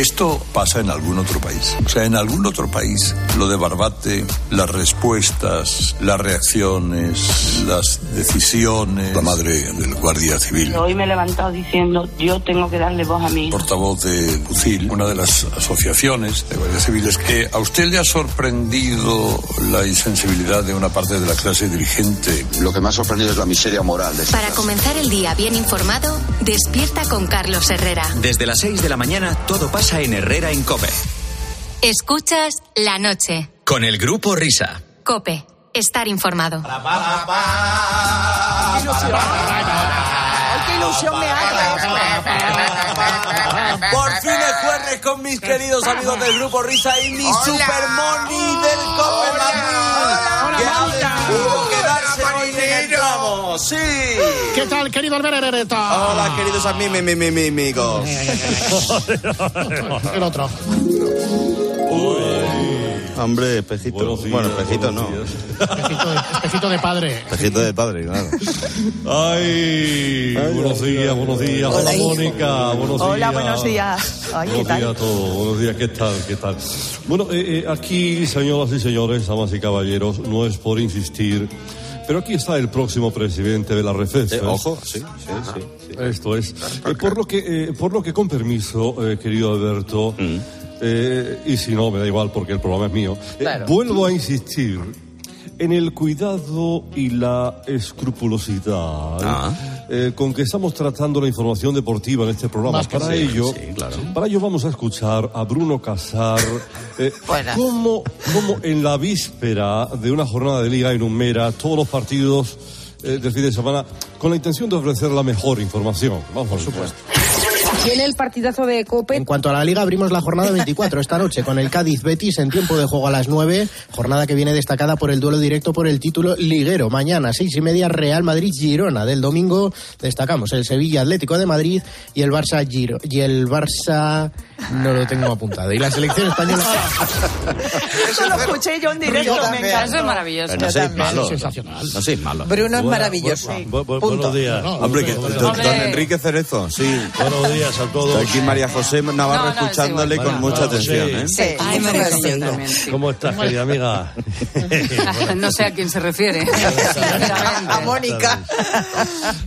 Esto pasa en algún otro país. O sea, en algún otro país, lo de Barbate, las respuestas, las reacciones, las decisiones. La madre del Guardia Civil. Hoy me he levantado diciendo, yo tengo que darle voz a hijo. portavoz de UCIL, una de las asociaciones de guardias civiles, que a usted le ha sorprendido la insensibilidad de una parte de la clase dirigente. Lo que me ha sorprendido es la miseria moral de Para comenzar el día bien informado, despierta con Carlos Herrera. Desde las 6 de la mañana todo pasa en Herrera en Cope. Escuchas la noche. Con el grupo Risa. Cope. Estar informado. ¡Qué ilusión me Por fin es jueves con mis queridos amigos del Grupo Risa y mi Super Moni del Cope Madrid. Que ha decidido ¡Sí! ¿Qué tal, querido Herrera? Hola, queridos amigos. Mi, mi, mi, amigos. El otro. Hombre, espejito. bueno, espejito no. Espejito de, espejito de padre. Espejito de padre, claro. Ay, buenos días, buenos días. Hola, Mónica, buenos Hola, días. buenos días. Ay, ¿qué buenos tal? días a todos, buenos días, ¿qué tal? ¿Qué tal? Bueno, eh, eh, aquí, señoras y señores, damas y caballeros, no es por insistir, Pero aquí está el próximo presidente de la RFEF. Eh, ¿eh? ojo, sí, sí, sí, sí. Esto es. Eh, por, lo que, eh, por lo que, con permiso, eh, querido Alberto, Mm. eh, y si no, me da igual porque el programa es mío, eh, Claro. vuelvo a insistir en el cuidado y la escrupulosidad Ah. eh, con que estamos tratando la información deportiva en este programa. Más Para ello, sí, claro. para ello vamos a escuchar a Bruno Casar, eh, cómo, cómo en la víspera de una jornada de liga enumera todos los partidos eh, del fin de semana con la intención de ofrecer la mejor información. Vamos, por supuesto. En cuanto a la liga, abrimos la jornada 24 esta noche con el Cádiz Betis en tiempo de juego a las 9. Jornada que viene destacada por el duelo directo por el título liguero. Mañana, seis y media, Real Madrid Girona. Del domingo destacamos el Sevilla Atlético de Madrid y el Barça. Y el Barça. No lo tengo apuntado. Y la selección española. Eso lo escuché yo en directo, me encantó. Eso es maravilloso. Pero no seis malos. sensacional. No malos. Bruno es maravilloso. Buenos días. Hombre, que, don, Hombre. don Enrique Cerezo, sí. Buenos días a todos. Está aquí María José Navarro No, no, es escuchándole con mucha atención, ¿eh? Sí, Ay, María. José también, sí. ¿Cómo estás, querida amiga? No sé a quién se refiere. A Mónica.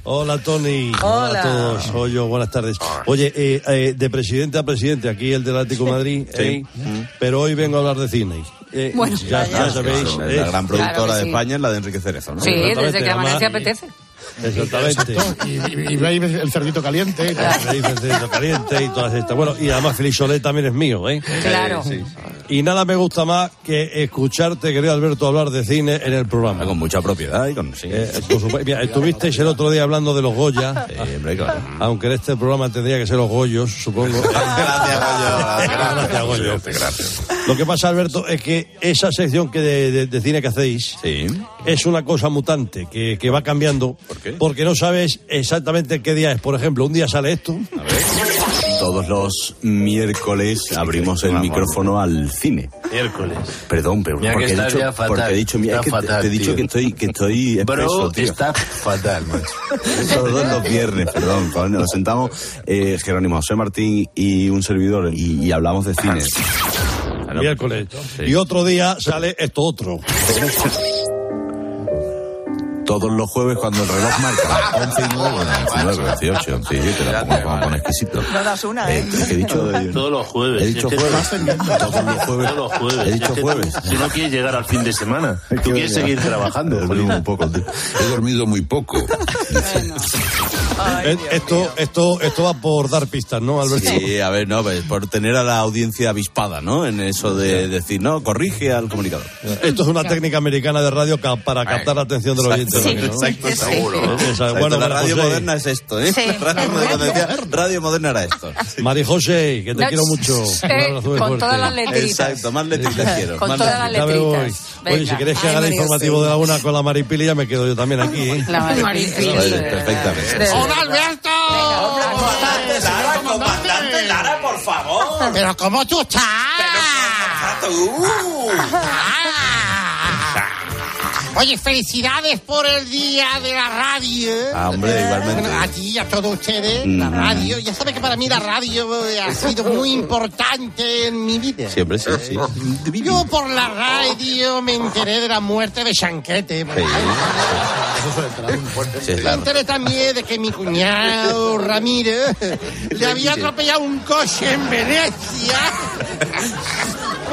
Hola, Tony. Hola. a todos. Soy yo, buenas tardes. Oye, eh, eh, de presidente a presidente, aquí el del Atlético Madrid, Sí. ¿eh? pero hoy vengo a hablar de cine. Eh, Bueno. ya, ya sabéis. La gran productora Claro de. España es la de Enrique Cerezo, ¿no? Sí, desde que amanece además- apetece. Exactamente. Y, y, y veis el cerdito caliente. y. Ahí, Cerdito caliente y todas estas. Bueno, y además Feliz también es mío, ¿eh? Claro. Sí, sí. Y nada me gusta más que escucharte, querido Alberto, hablar de cine en el programa. Con mucha propiedad y con... Sí, Eh, por. Mira, estuvisteis el otro día hablando de los Goya, Sí, hombre, claro. aunque en este programa tendría que ser los Goyos, supongo. Gracias, Goyo. Gracias, Goyo. Gracias. Lo que pasa, Alberto, es que esa sección que de, de- de cine que hacéis Sí. es una cosa mutante, que, que va cambiando. ¿Por qué? Porque no sabes exactamente qué día es. Por ejemplo, un día sale esto. A ver. Todos los miércoles abrimos el micrófono al cine. Miércoles. Perdón, pero Mira que porque he, dicho, ya fatal. porque he dicho, mira, Está es que te- fatal, te he dicho que estoy, que estoy Bro, tío. está fatal, macho. Todos los viernes, perdón, cuando nos sentamos eh, Jerónimo José Martín y un servidor y, y hablamos de cine. Miércoles. Sí. Y otro día sale esto otro. Todos los jueves cuando el reloj marca 11 y 9, bueno, 19, 18, 17, la pongo, vamos a poner exquisito. No das una, Eh, ¿eh? ¿qué he dicho? Todos los jueves. He dicho jueves. Todos los jueves. Todos los jueves. He dicho jueves. Si no quieres llegar al fin de semana, tú quieres seguir trabajando. He dormido un poco, tío. He dormido muy poco. Eh, esto, esto, esto va por dar pistas, ¿no, Alberto? Sí, a ver, no, pues, por tener a la audiencia avispada, ¿no? En eso de decir, no, corrige al comunicador. Esto es una técnica americana de radio para captar la atención de los oyentes. Exacto, Eh, seguro. esa- Exacto, bueno, la radio José. moderna es esto, ¿eh? Radio, moderna, decía, radio moderna era esto. María José, que te No, quiero mucho. Un eh, con fuerte. todas las letritas. Exacto, más letritas quiero. Con más todas las Ya me voy. letritas. Oye, si queréis que Ay, haga el informativo de la una con la Maripili, ya me quedo yo también aquí, ¿eh? La Maripili. Perfectamente. ¡Hola, Alberto! Comandante Lara, comandante Lara, por favor. ¿Pero cómo tú estás? Oye, felicidades por el día de la radio. Ah, hombre, igualmente. Bueno, a ti y a todos ustedes, la Mm. radio. Ya sabes que para mí la radio eh, ha sido muy importante en mi vida. Siempre sí, sí. Yo por la radio me enteré de la muerte de Chanquete. ejemplo. Sí, es Me la- enteré también de que mi cuñado Ramírez le había atropellado un coche en Venecia.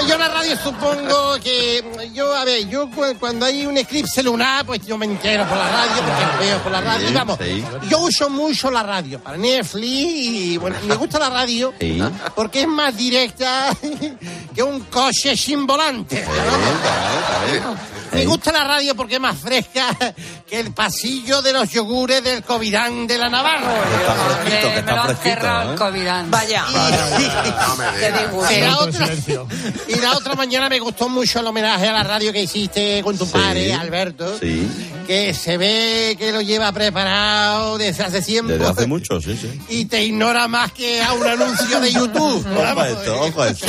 Yo la radio supongo que yo, a ver, yo cu- cuando hay un eclipse lunar, pues yo me entero por la radio, porque lo veo por la radio. Sí, Y vamos, sí. yo uso mucho la radio para Netflix y bueno, me gusta la radio Sí. porque es más directa que un coche sin volante. Me gusta la radio porque es más fresca que el pasillo de los yogures del Covirán de la Navarra. Está fresquito, que Eh, me lo está han fresquito, cerrado el ¿eh? Covirán. Vaya. Y la, otra, y la otra mañana me gustó mucho el homenaje a la radio que hiciste con tu Sí. padre, Alberto. Sí, Que se ve que lo lleva preparado desde hace tiempo. desde hace mucho, sí, sí. Y te ignora más que a un anuncio de YouTube. Ojo a esto, ojo a esto.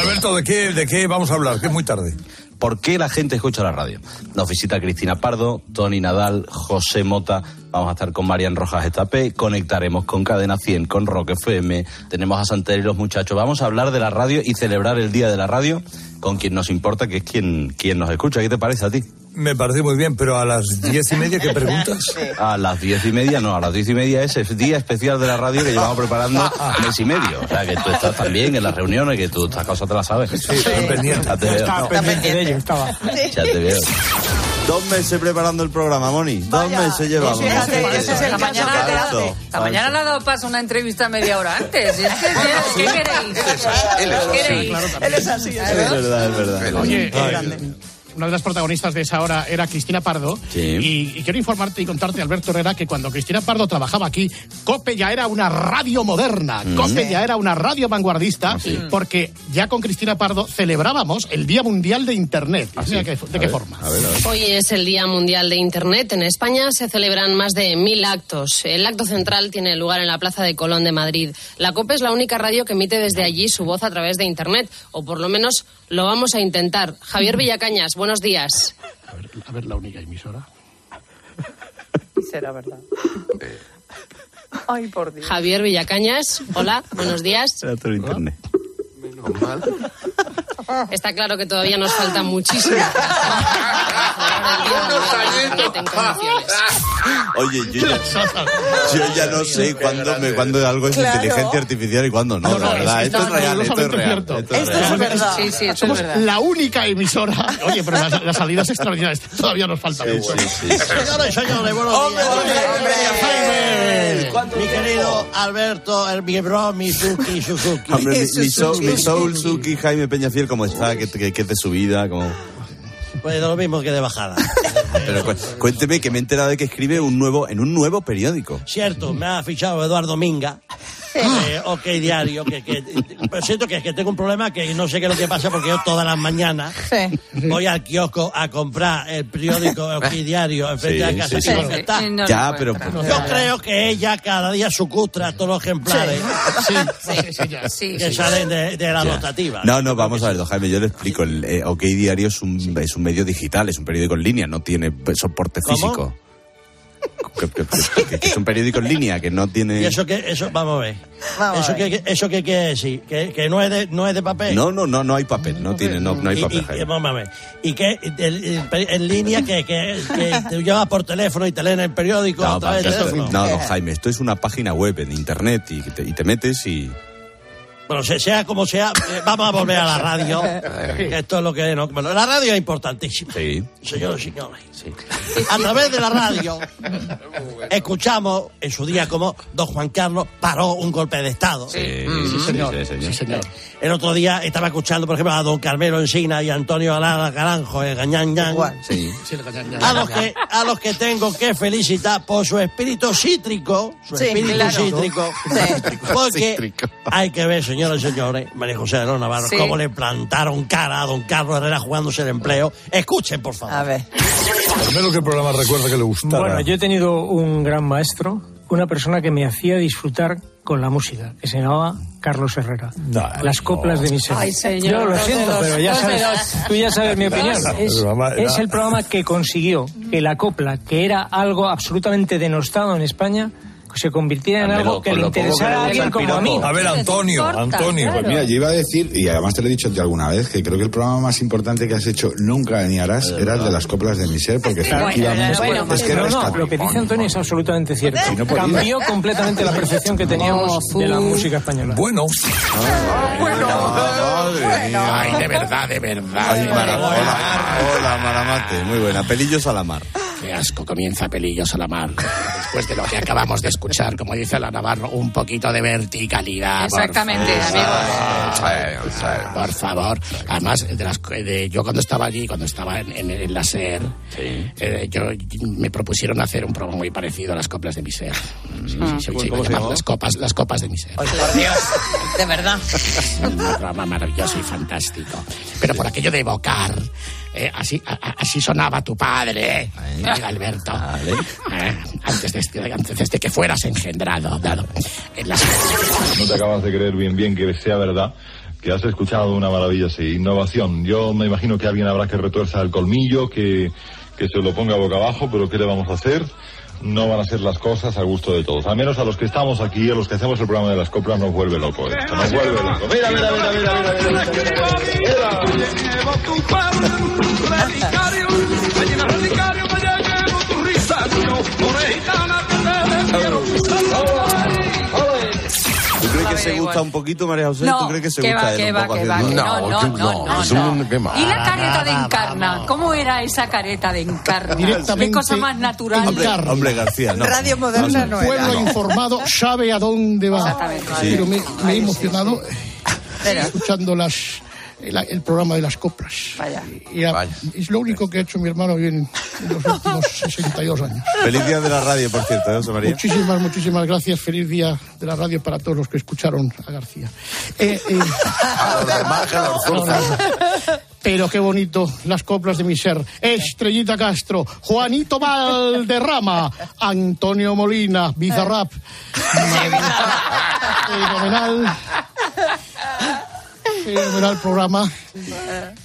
Alberto, ¿de qué, ¿de qué vamos a hablar? Que es muy tarde. ¿Por qué la gente escucha la radio? Nos visita Cristina Pardo, Tony Nadal, José Mota. Vamos a estar con Marian Rojas Estapé. Conectaremos con Cadena 100, con Rock FM. Tenemos a Santer y los muchachos. Vamos a hablar de la radio y celebrar el Día de la Radio con quien nos importa, que es quien, quien nos escucha. ¿Qué te parece a ti? Me parece muy bien, pero a las diez y media, ¿qué preguntas? A las diez y media, no, a las diez y media es el día especial de la radio que llevamos preparando mes y medio. O sea, que tú estás también en las reuniones, que tú estas cosas te las sabes. Sí, pendiente. Ya te veo. Estaba pendiente de ello, estaba. Ya te veo. Dos meses preparando el programa, Moni. Dos meses llevamos. Fíjate, ese es el Falso, mañana, falso. esta mañana le ha dado paso a una entrevista media hora antes. Es que, ¿Qué queréis? Él es ¿Qué así. Él es así. Es verdad, es verdad. Oye, una de las protagonistas de esa hora era Cristina Pardo. Sí. Y, y quiero informarte y contarte, Alberto Herrera, que cuando Cristina Pardo trabajaba aquí, COPE ya era una radio moderna. Mm. COPE ya era una radio vanguardista, porque ya con Cristina Pardo celebrábamos el Día Mundial de Internet. Ah, ¿De qué, de qué forma? Hoy es el Día Mundial de Internet. En España se celebran más de mil actos. El acto central tiene lugar en la Plaza de Colón de Madrid. La COPE es la única radio que emite desde allí su voz a través de Internet, o por lo menos lo vamos a intentar. Javier Villacañas, buenos días. A ver, la única emisora. Será verdad. Ay, por Dios. Javier Villacañas, hola, buenos días. Era todo internet. Está claro que todavía nos falta muchísimo. Oye, yo ya, yo ya no sé cuándo, me, cuándo algo es Claro. inteligencia artificial y cuándo no, la verdad. Esto es real, esto es real. Esto es Esto es verdad. Sí, sí, esto es Somos verdad. la única emisora. Oye, pero las, las salidas extraordinarias todavía nos falta Sí, mucho. sí, sí. Señores, señores, buenos días. Mi querido Alberto, el mi bro, mi Suki, Suzuki. Hombre, mi, mi soul, Suki, Jaime Peñafiel, ¿cómo está? ¿Qué, qué, qué es de su vida? ¿Cómo? Pues lo mismo que de bajada. Pero cu- cuénteme que me he enterado de que escribe un nuevo, en un nuevo periódico. Cierto, me ha fichado Eduardo Minga. Eh, ok, diario, que, que pero siento que, que tengo un problema que no sé qué es lo que pasa porque yo todas las mañanas voy al kiosco a comprar el periódico OK Diario enfrente Sí, de la casa sí, sí. está. No Ya, pero-. Yo creo que ella cada día sucustra todos los ejemplares Sí, que sí. salen de, de la rotativa. No, no, vamos a ver, don Jaime, yo le explico. El eh, OK Diario es un, es un medio digital, es un periódico en línea, no tiene p- soporte ¿Cómo? físico. Que, que- que- que es un periódico en línea, que no tiene... Y eso que, eso, vamos a ver. Vamos eso a ver. que, eso que quiere decir, que, que no es de, no es de papel. No, no, no, no hay papel, no tiene, no, no hay Y- papel, y, vamos a ver. Y que el- el- en línea que, que, que te llevas por teléfono y te leen el periódico No, a través de esto- no, don Jaime, esto es una página web en internet y te, y te metes y... Bueno, se- sea como sea, eh, vamos a volver a la radio. que esto es lo que no. Bueno, la radio es importantísima. Sí. Señores y señores. A través de la radio escuchamos en su día como don Juan Carlos paró un golpe de Estado. Sí, sí, señor. Sí, señor. El otro día estaba escuchando, por ejemplo, a don Carmelo Encina y Antonio Alara Caranjo, el Gañán Yan. Sí. A los, que, a los que tengo que felicitar por su espíritu cítrico, su Sí, espíritu claro. cítrico, porque hay que ver, señoras y señores, María José de los Navarro, Sí. cómo le plantaron cara a don Carlos Herrera jugándose el empleo. Escuchen, por favor. A ver. Primero que el programa recuerda que le gustara. Bueno, yo he tenido un gran maestro, una persona que me hacía disfrutar con la música, que se llamaba Carlos Herrera. Las coplas de mi ser. Ay, señor, Yo lo dos siento, dedos, pero ya dos sabes, dedos. tú ya sabes mi opinión. Dos. Es, es el programa que consiguió que la copla, que era algo absolutamente denostado en España, se convirtiera en algo que le interesara a alguien como a mí. A ver, Antonio, Antonio. Pues mira, yo iba a decir, y además te lo he dicho yo alguna vez, que creo que el programa más importante que has hecho nunca ni harás era el de las coplas de Miser, porque efectivamente Bueno, es que no, no, lo que dice Antonio es absolutamente cierto. Cambió completamente la percepción que teníamos de la música española. Bueno. Ay, de verdad, de verdad. Ay, Mara- hola, hola, Maramate, muy buena. Pelillos a la mar. Qué asco comienza Pelillos a la mar. Después de lo que acabamos de escuchar, como dice la Navarro, un poquito de verticalidad. por Exactamente, favor. Por favor. Además, de las, de- yo cuando estaba allí, cuando estaba en, en- en la SER, eh, yo, me propusieron hacer un programa muy parecido a las coplas de mi ser. Sí, sí, sí, sí, las copas, las copas de mi ser. Por Dios. De verdad. un programa maravilloso y fantástico. Pero por aquello de evocar, eh, así, a- así sonaba tu padre, eh, Alberto, eh, antes, de, este- antes de que fueras engendrado, dado en las... No te acabas de creer bien bien que sea verdad que has escuchado una maravillosa innovación. Yo me imagino que alguien habrá que retuerza el colmillo, que, que se lo ponga boca abajo, pero ¿qué le vamos a hacer? No van a ser las cosas a gusto de todos. Al menos a los que estamos aquí, a los que hacemos el programa de las coplas, nos vuelve loco esto. Nos vuelve loco. Mira, mira, mira, mira, mira, mira, mira, mira. Se igual. gusta un poquito, María José? No, ¿Tú crees que se que gusta va, él que un va, poco que va, haciendo- que no, no, no, no, es un- qué mal. Y la careta de Encarna, ¿cómo era esa careta de Encarna? Qué Directamente cosa más natural. Hombre, hombre, García, no. Radio moderna no pueblo era. informado sabe a dónde va. Exactamente. Pero me, me he emocionado escuchando las el, el programa de las coplas. Vaya. Y a- es lo único que ha hecho mi hermano bien en los últimos 62 años. Feliz día de la radio, por cierto, ¿eh, José María? Muchísimas, muchísimas gracias. Feliz día de la radio para todos los que escucharon a García. Eh, eh, Pero qué bonito, las coplas de mi ser. Estrellita Castro, Juanito Valderrama, Antonio Molina, Bizarrap. Fenomenal. Fenomenal programa.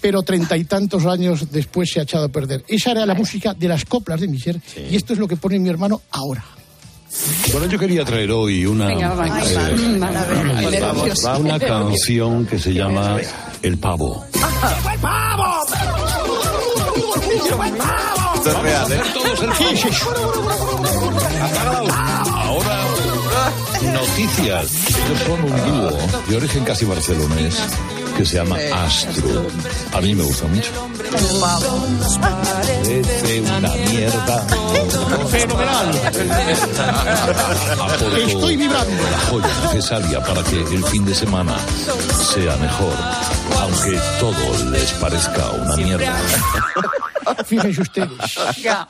Pero treinta y tantos años después se ha echado a perder. Esa era la música de las coplas de mi ser. Y esto es lo que pone mi hermano ahora. Bueno, yo quería traer hoy una, Venga, va, eh, Ay, una canción que se llama El Pavo. Esto es real, ¿eh? Ahora, noticias. Ellos son un dúo de origen casi barcelonés que se llama Astro. A mí me gusta mucho. Parece una mierda. Fenomenal. Estoy vibrando. La joya necesaria para que el fin de semana sea mejor, aunque todo les parezca una mierda. Fíjense ustedes. Ya.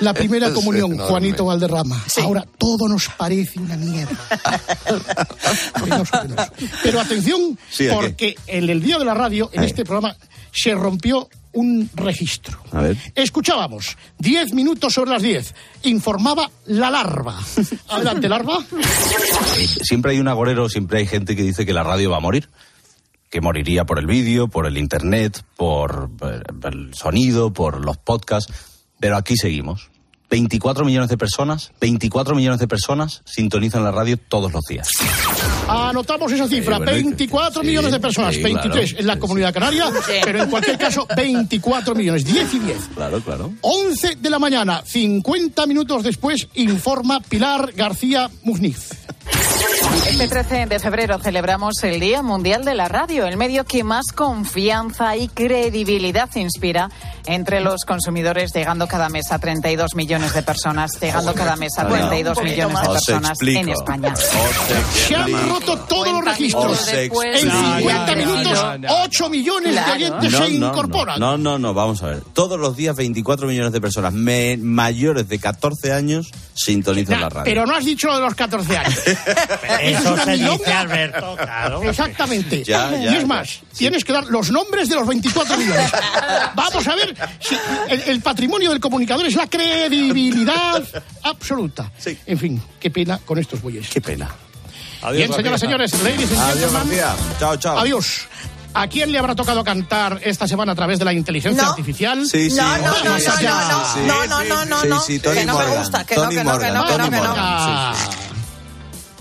La primera Es comunión, enorme. Juanito Valderrama. Ahora todo nos parece una mierda. Penoso, penoso. Pero atención, porque en el día de la radio, en este programa, se rompió un registro. A ver. Escuchábamos, 10 minutos sobre las 10, informaba la larva. Adelante, larva. Siempre hay un agorero, siempre hay gente que dice que la radio va a morir. Que moriría por el vídeo, por el internet, por eh, el sonido, por los podcasts. Pero aquí seguimos. 24 millones de personas, 24 millones de personas sintonizan la radio todos los días. Anotamos esa cifra, bueno, y- 24 sí, millones de personas, sí, 23 claro. en la comunidad canaria, pero en cualquier caso 24 millones, 10 y 10. Claro, claro. 11 de la mañana, 50 minutos después, informa Pilar García Muzniz. Este 13 de febrero celebramos el Día Mundial de la Radio, el medio que más confianza y credibilidad inspira entre los consumidores, llegando cada mes a 32 millones de personas, llegando cada mes a 32 Bueno, millones de personas en España. Se han roto todos los registros. Os En explico. 50 No, no, minutos, no, no. 8 millones de oyentes No, se no, incorporan. No, no, no, vamos a ver. Todos los días 24 millones de personas me- mayores de 14 años sintonizan Nah, la radio. pero no has dicho lo de los 14 años. Eso es una se dice. Alberto, claro. Exactamente. Ya, ya, y es ya. más, tienes que dar los nombres de los 24 millones. Vamos a ver si el, el patrimonio del comunicador es la credibilidad absoluta. En fin, qué pena con estos bueyes. Qué pena. Bien, señoras y señores, ladies and Adiós, gentlemen. Chao, chao. Adiós. ¿A quién le habrá tocado cantar esta semana a través de la inteligencia No. artificial? Sí, sí. No, no, no, no, no, no, no, no, no, no, Sí, no, sí, no me Morgan. gusta, que no, no, no, que no, Tony que no. Morgan. Ah,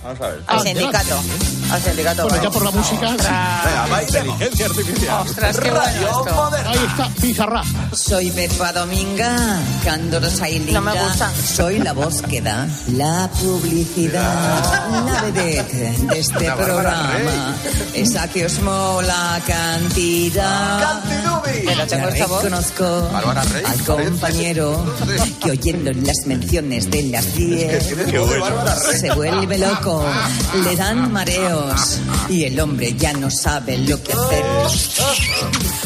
Vamos a ver. Al Ah, sindicato, al sindicato. Bueno, ya por la música. Venga, va inteligencia artificial. Ostras, qué bueno esto. Ahí está, Bizarrap. Soy Pepa Dominga, candorosa y linda. No me gusta. Soy la voz que da la publicidad. La vedette de este programa. Esa que os mola cantidad. Pero tengo esta voz. Rey. al compañero que oyendo las menciones de las 10 se vuelve loco, le dan mareos y el hombre ya no sabe lo que hacer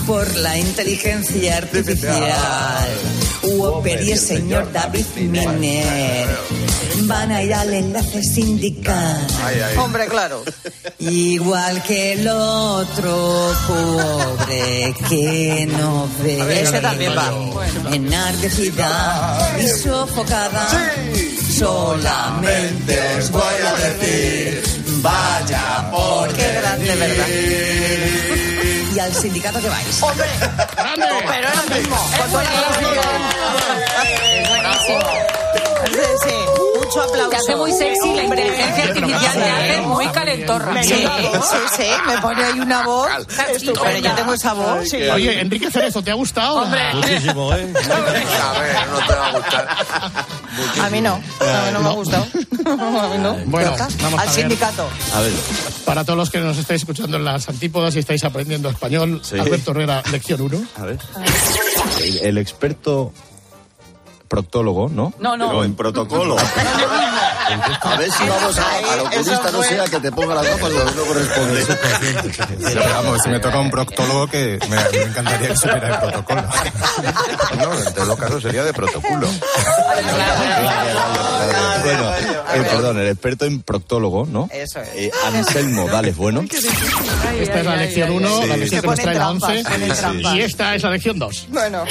por la inteligencia artificial. Whopper y el señor David Miner van a ir al enlace sindical. Hombre, claro. Igual que el otro pobre que no ve. Ese también va. Enardecida y sofocada. Solamente os voy a decir, vaya porque Qué grande, ¿verdad? Y al sindicato que vais. Hombre, ¡Grande! pero es lo mismo. Con toda la música. Es buenísimo. Sí, mucho aplauso. Te hace muy sexy la inteligencia artificial, te hace muy calentorra. Sí, sí, sí, me pone ahí una voz. Pero yo tengo esa voz. Sí. Oye, Enrique Cerezo, ¿te ha gustado? Hombre. Muchísimo, ¿eh? A ver, no te va a gustar. A mí no, a mí no me ha gustado. A mí no. Bueno, vamos Al sindicato. A ver, Para todos los que nos estáis escuchando en las antípodas y estáis aprendiendo español, Sí. Alberto Herrera, lección 1. a ver. El, el experto proctólogo, ¿no? No, no. Pero en protocolo. A ver si vamos a, al oculista, no sea que te ponga las gafas donde no corresponde. Pero vamos, si me toca un proctólogo que me, me encantaría que supiera el protocolo. No, en todo caso sería de protocolo. Bueno, eh, perdón, el experto en proctólogo, ¿no? Eso es. Eh, Anselmo Dales Bueno. Esta es la lección 1, Sí. la lección Se que nos trae la trampas, 11. ponen trampas. Y esta es la lección 2. Bueno,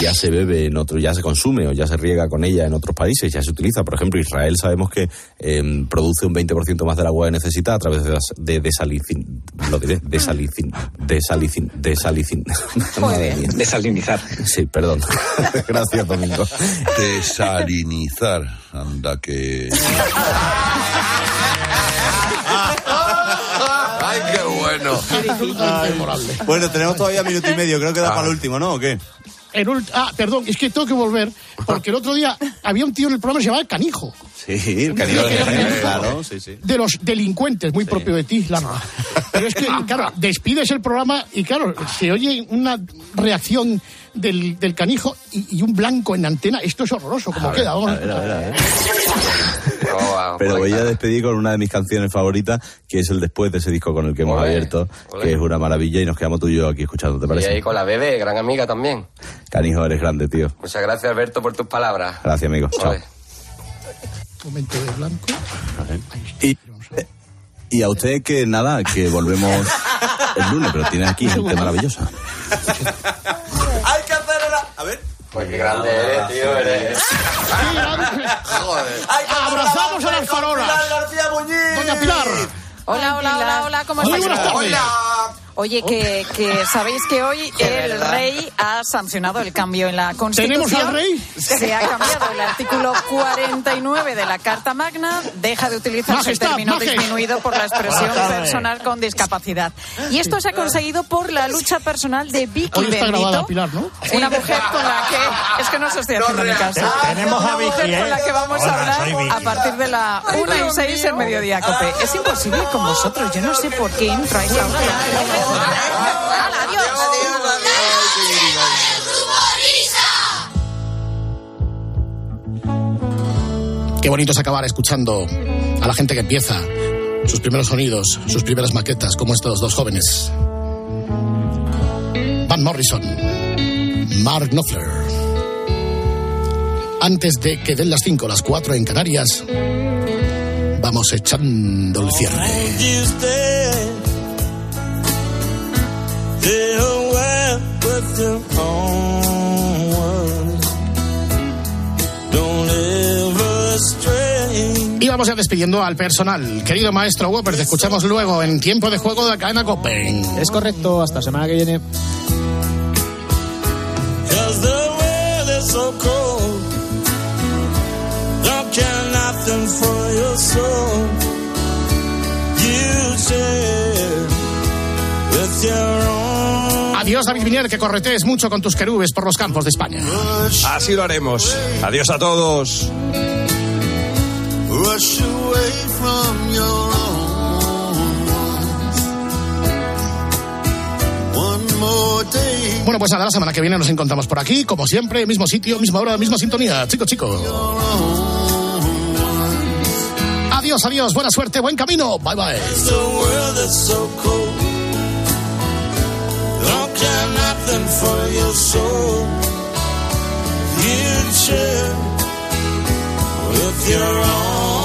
ya se bebe en otro, ya se consume o ya se riega con ella en otros países, ya se utiliza. Por ejemplo, Israel sabemos que eh, produce un 20% más del agua que necesita a través de, de desalicin, lo diré, desalicin, desalicin, desalicin. Mía. Desalinizar. Sí, perdón. Gracias, Domingo. Desalinizar. Anda que. Ay, qué bueno. Bueno, tenemos todavía minuto y medio, creo que da Ah. para el último, ¿no? ¿O qué? El ult- ah, perdón, es que tengo que volver, porque el otro día había un tío en el programa que se llamaba Canijo, Sí, el canijo de Jerez, claro, sí, sí. de los delincuentes, muy propio de ti, Lana. Pero es que, claro, despides el programa y, claro, se oye una reacción del, del Canijo y, y un blanco en antena. Esto es horroroso, como queda. Vamos a ver, a ver, a ver. Oh, Pero voy a despedir con una de mis canciones favoritas, que es el después de ese disco con el que hemos abierto, que es una maravilla y nos quedamos tú y yo aquí escuchando, ¿te Y parece? ahí con la bebé, gran amiga también. Canijo, eres grande, tío. Muchas gracias, Alberto, por tus palabras. Gracias, amigo. Chao. Momento de blanco. Y, y a usted que nada, que volvemos el lunes, pero tiene aquí gente maravillosa. Hay que hacer una... A ver. Pues qué grande eres, tío, eres. Abrazamos a las farolas. García Muñiz. Doña Pilar. Hola, hola, hola, hola, ¿cómo Muy estáis? buenas tardes. Oye, que, que sabéis que hoy el rey ha sancionado el cambio en la Constitución. ¿Tenemos al rey? Se ha cambiado el artículo 49 de la Carta Magna, deja de utilizarse el término disminuido por la expresión personal con discapacidad. Y esto se ha conseguido por la lucha personal de Vicky Hoy está grabada Benito, Pilar, ¿no? una mujer con la que... Es que no se estoy haciendo mi caso. Tenemos a Una mujer Vicky, con la ¿eh? que vamos a hablar a partir de la 1 y 6 en Mediodía Cope. Es imposible con vosotros. Yo no sé por qué entráis ahora. Qué bonito es acabar escuchando a la gente que empieza sus primeros sonidos, sus primeras maquetas, como estos dos jóvenes. Van Morrison, Mark Knopfler. Antes de que den las 5 las 4 en Canarias, vamos echando el cierre. Y vamos ya despidiendo al personal. Querido maestro Whopper, te escuchamos luego en tiempo de juego de la cadena Copen. Es correcto, hasta la semana que viene. Cause the world is so cold. Don't care nothing for your soul. You share with your own. Adiós, David Vinier, que corretees mucho con tus querubes por los campos de España. Así lo haremos. Adiós a todos. Bueno, pues nada, la semana que viene nos encontramos por aquí, como siempre, mismo sitio, misma hora, misma sintonía. Chico, chico. Adiós, adiós, buena suerte, buen camino. Bye, bye. Nothing for your soul. You share with your own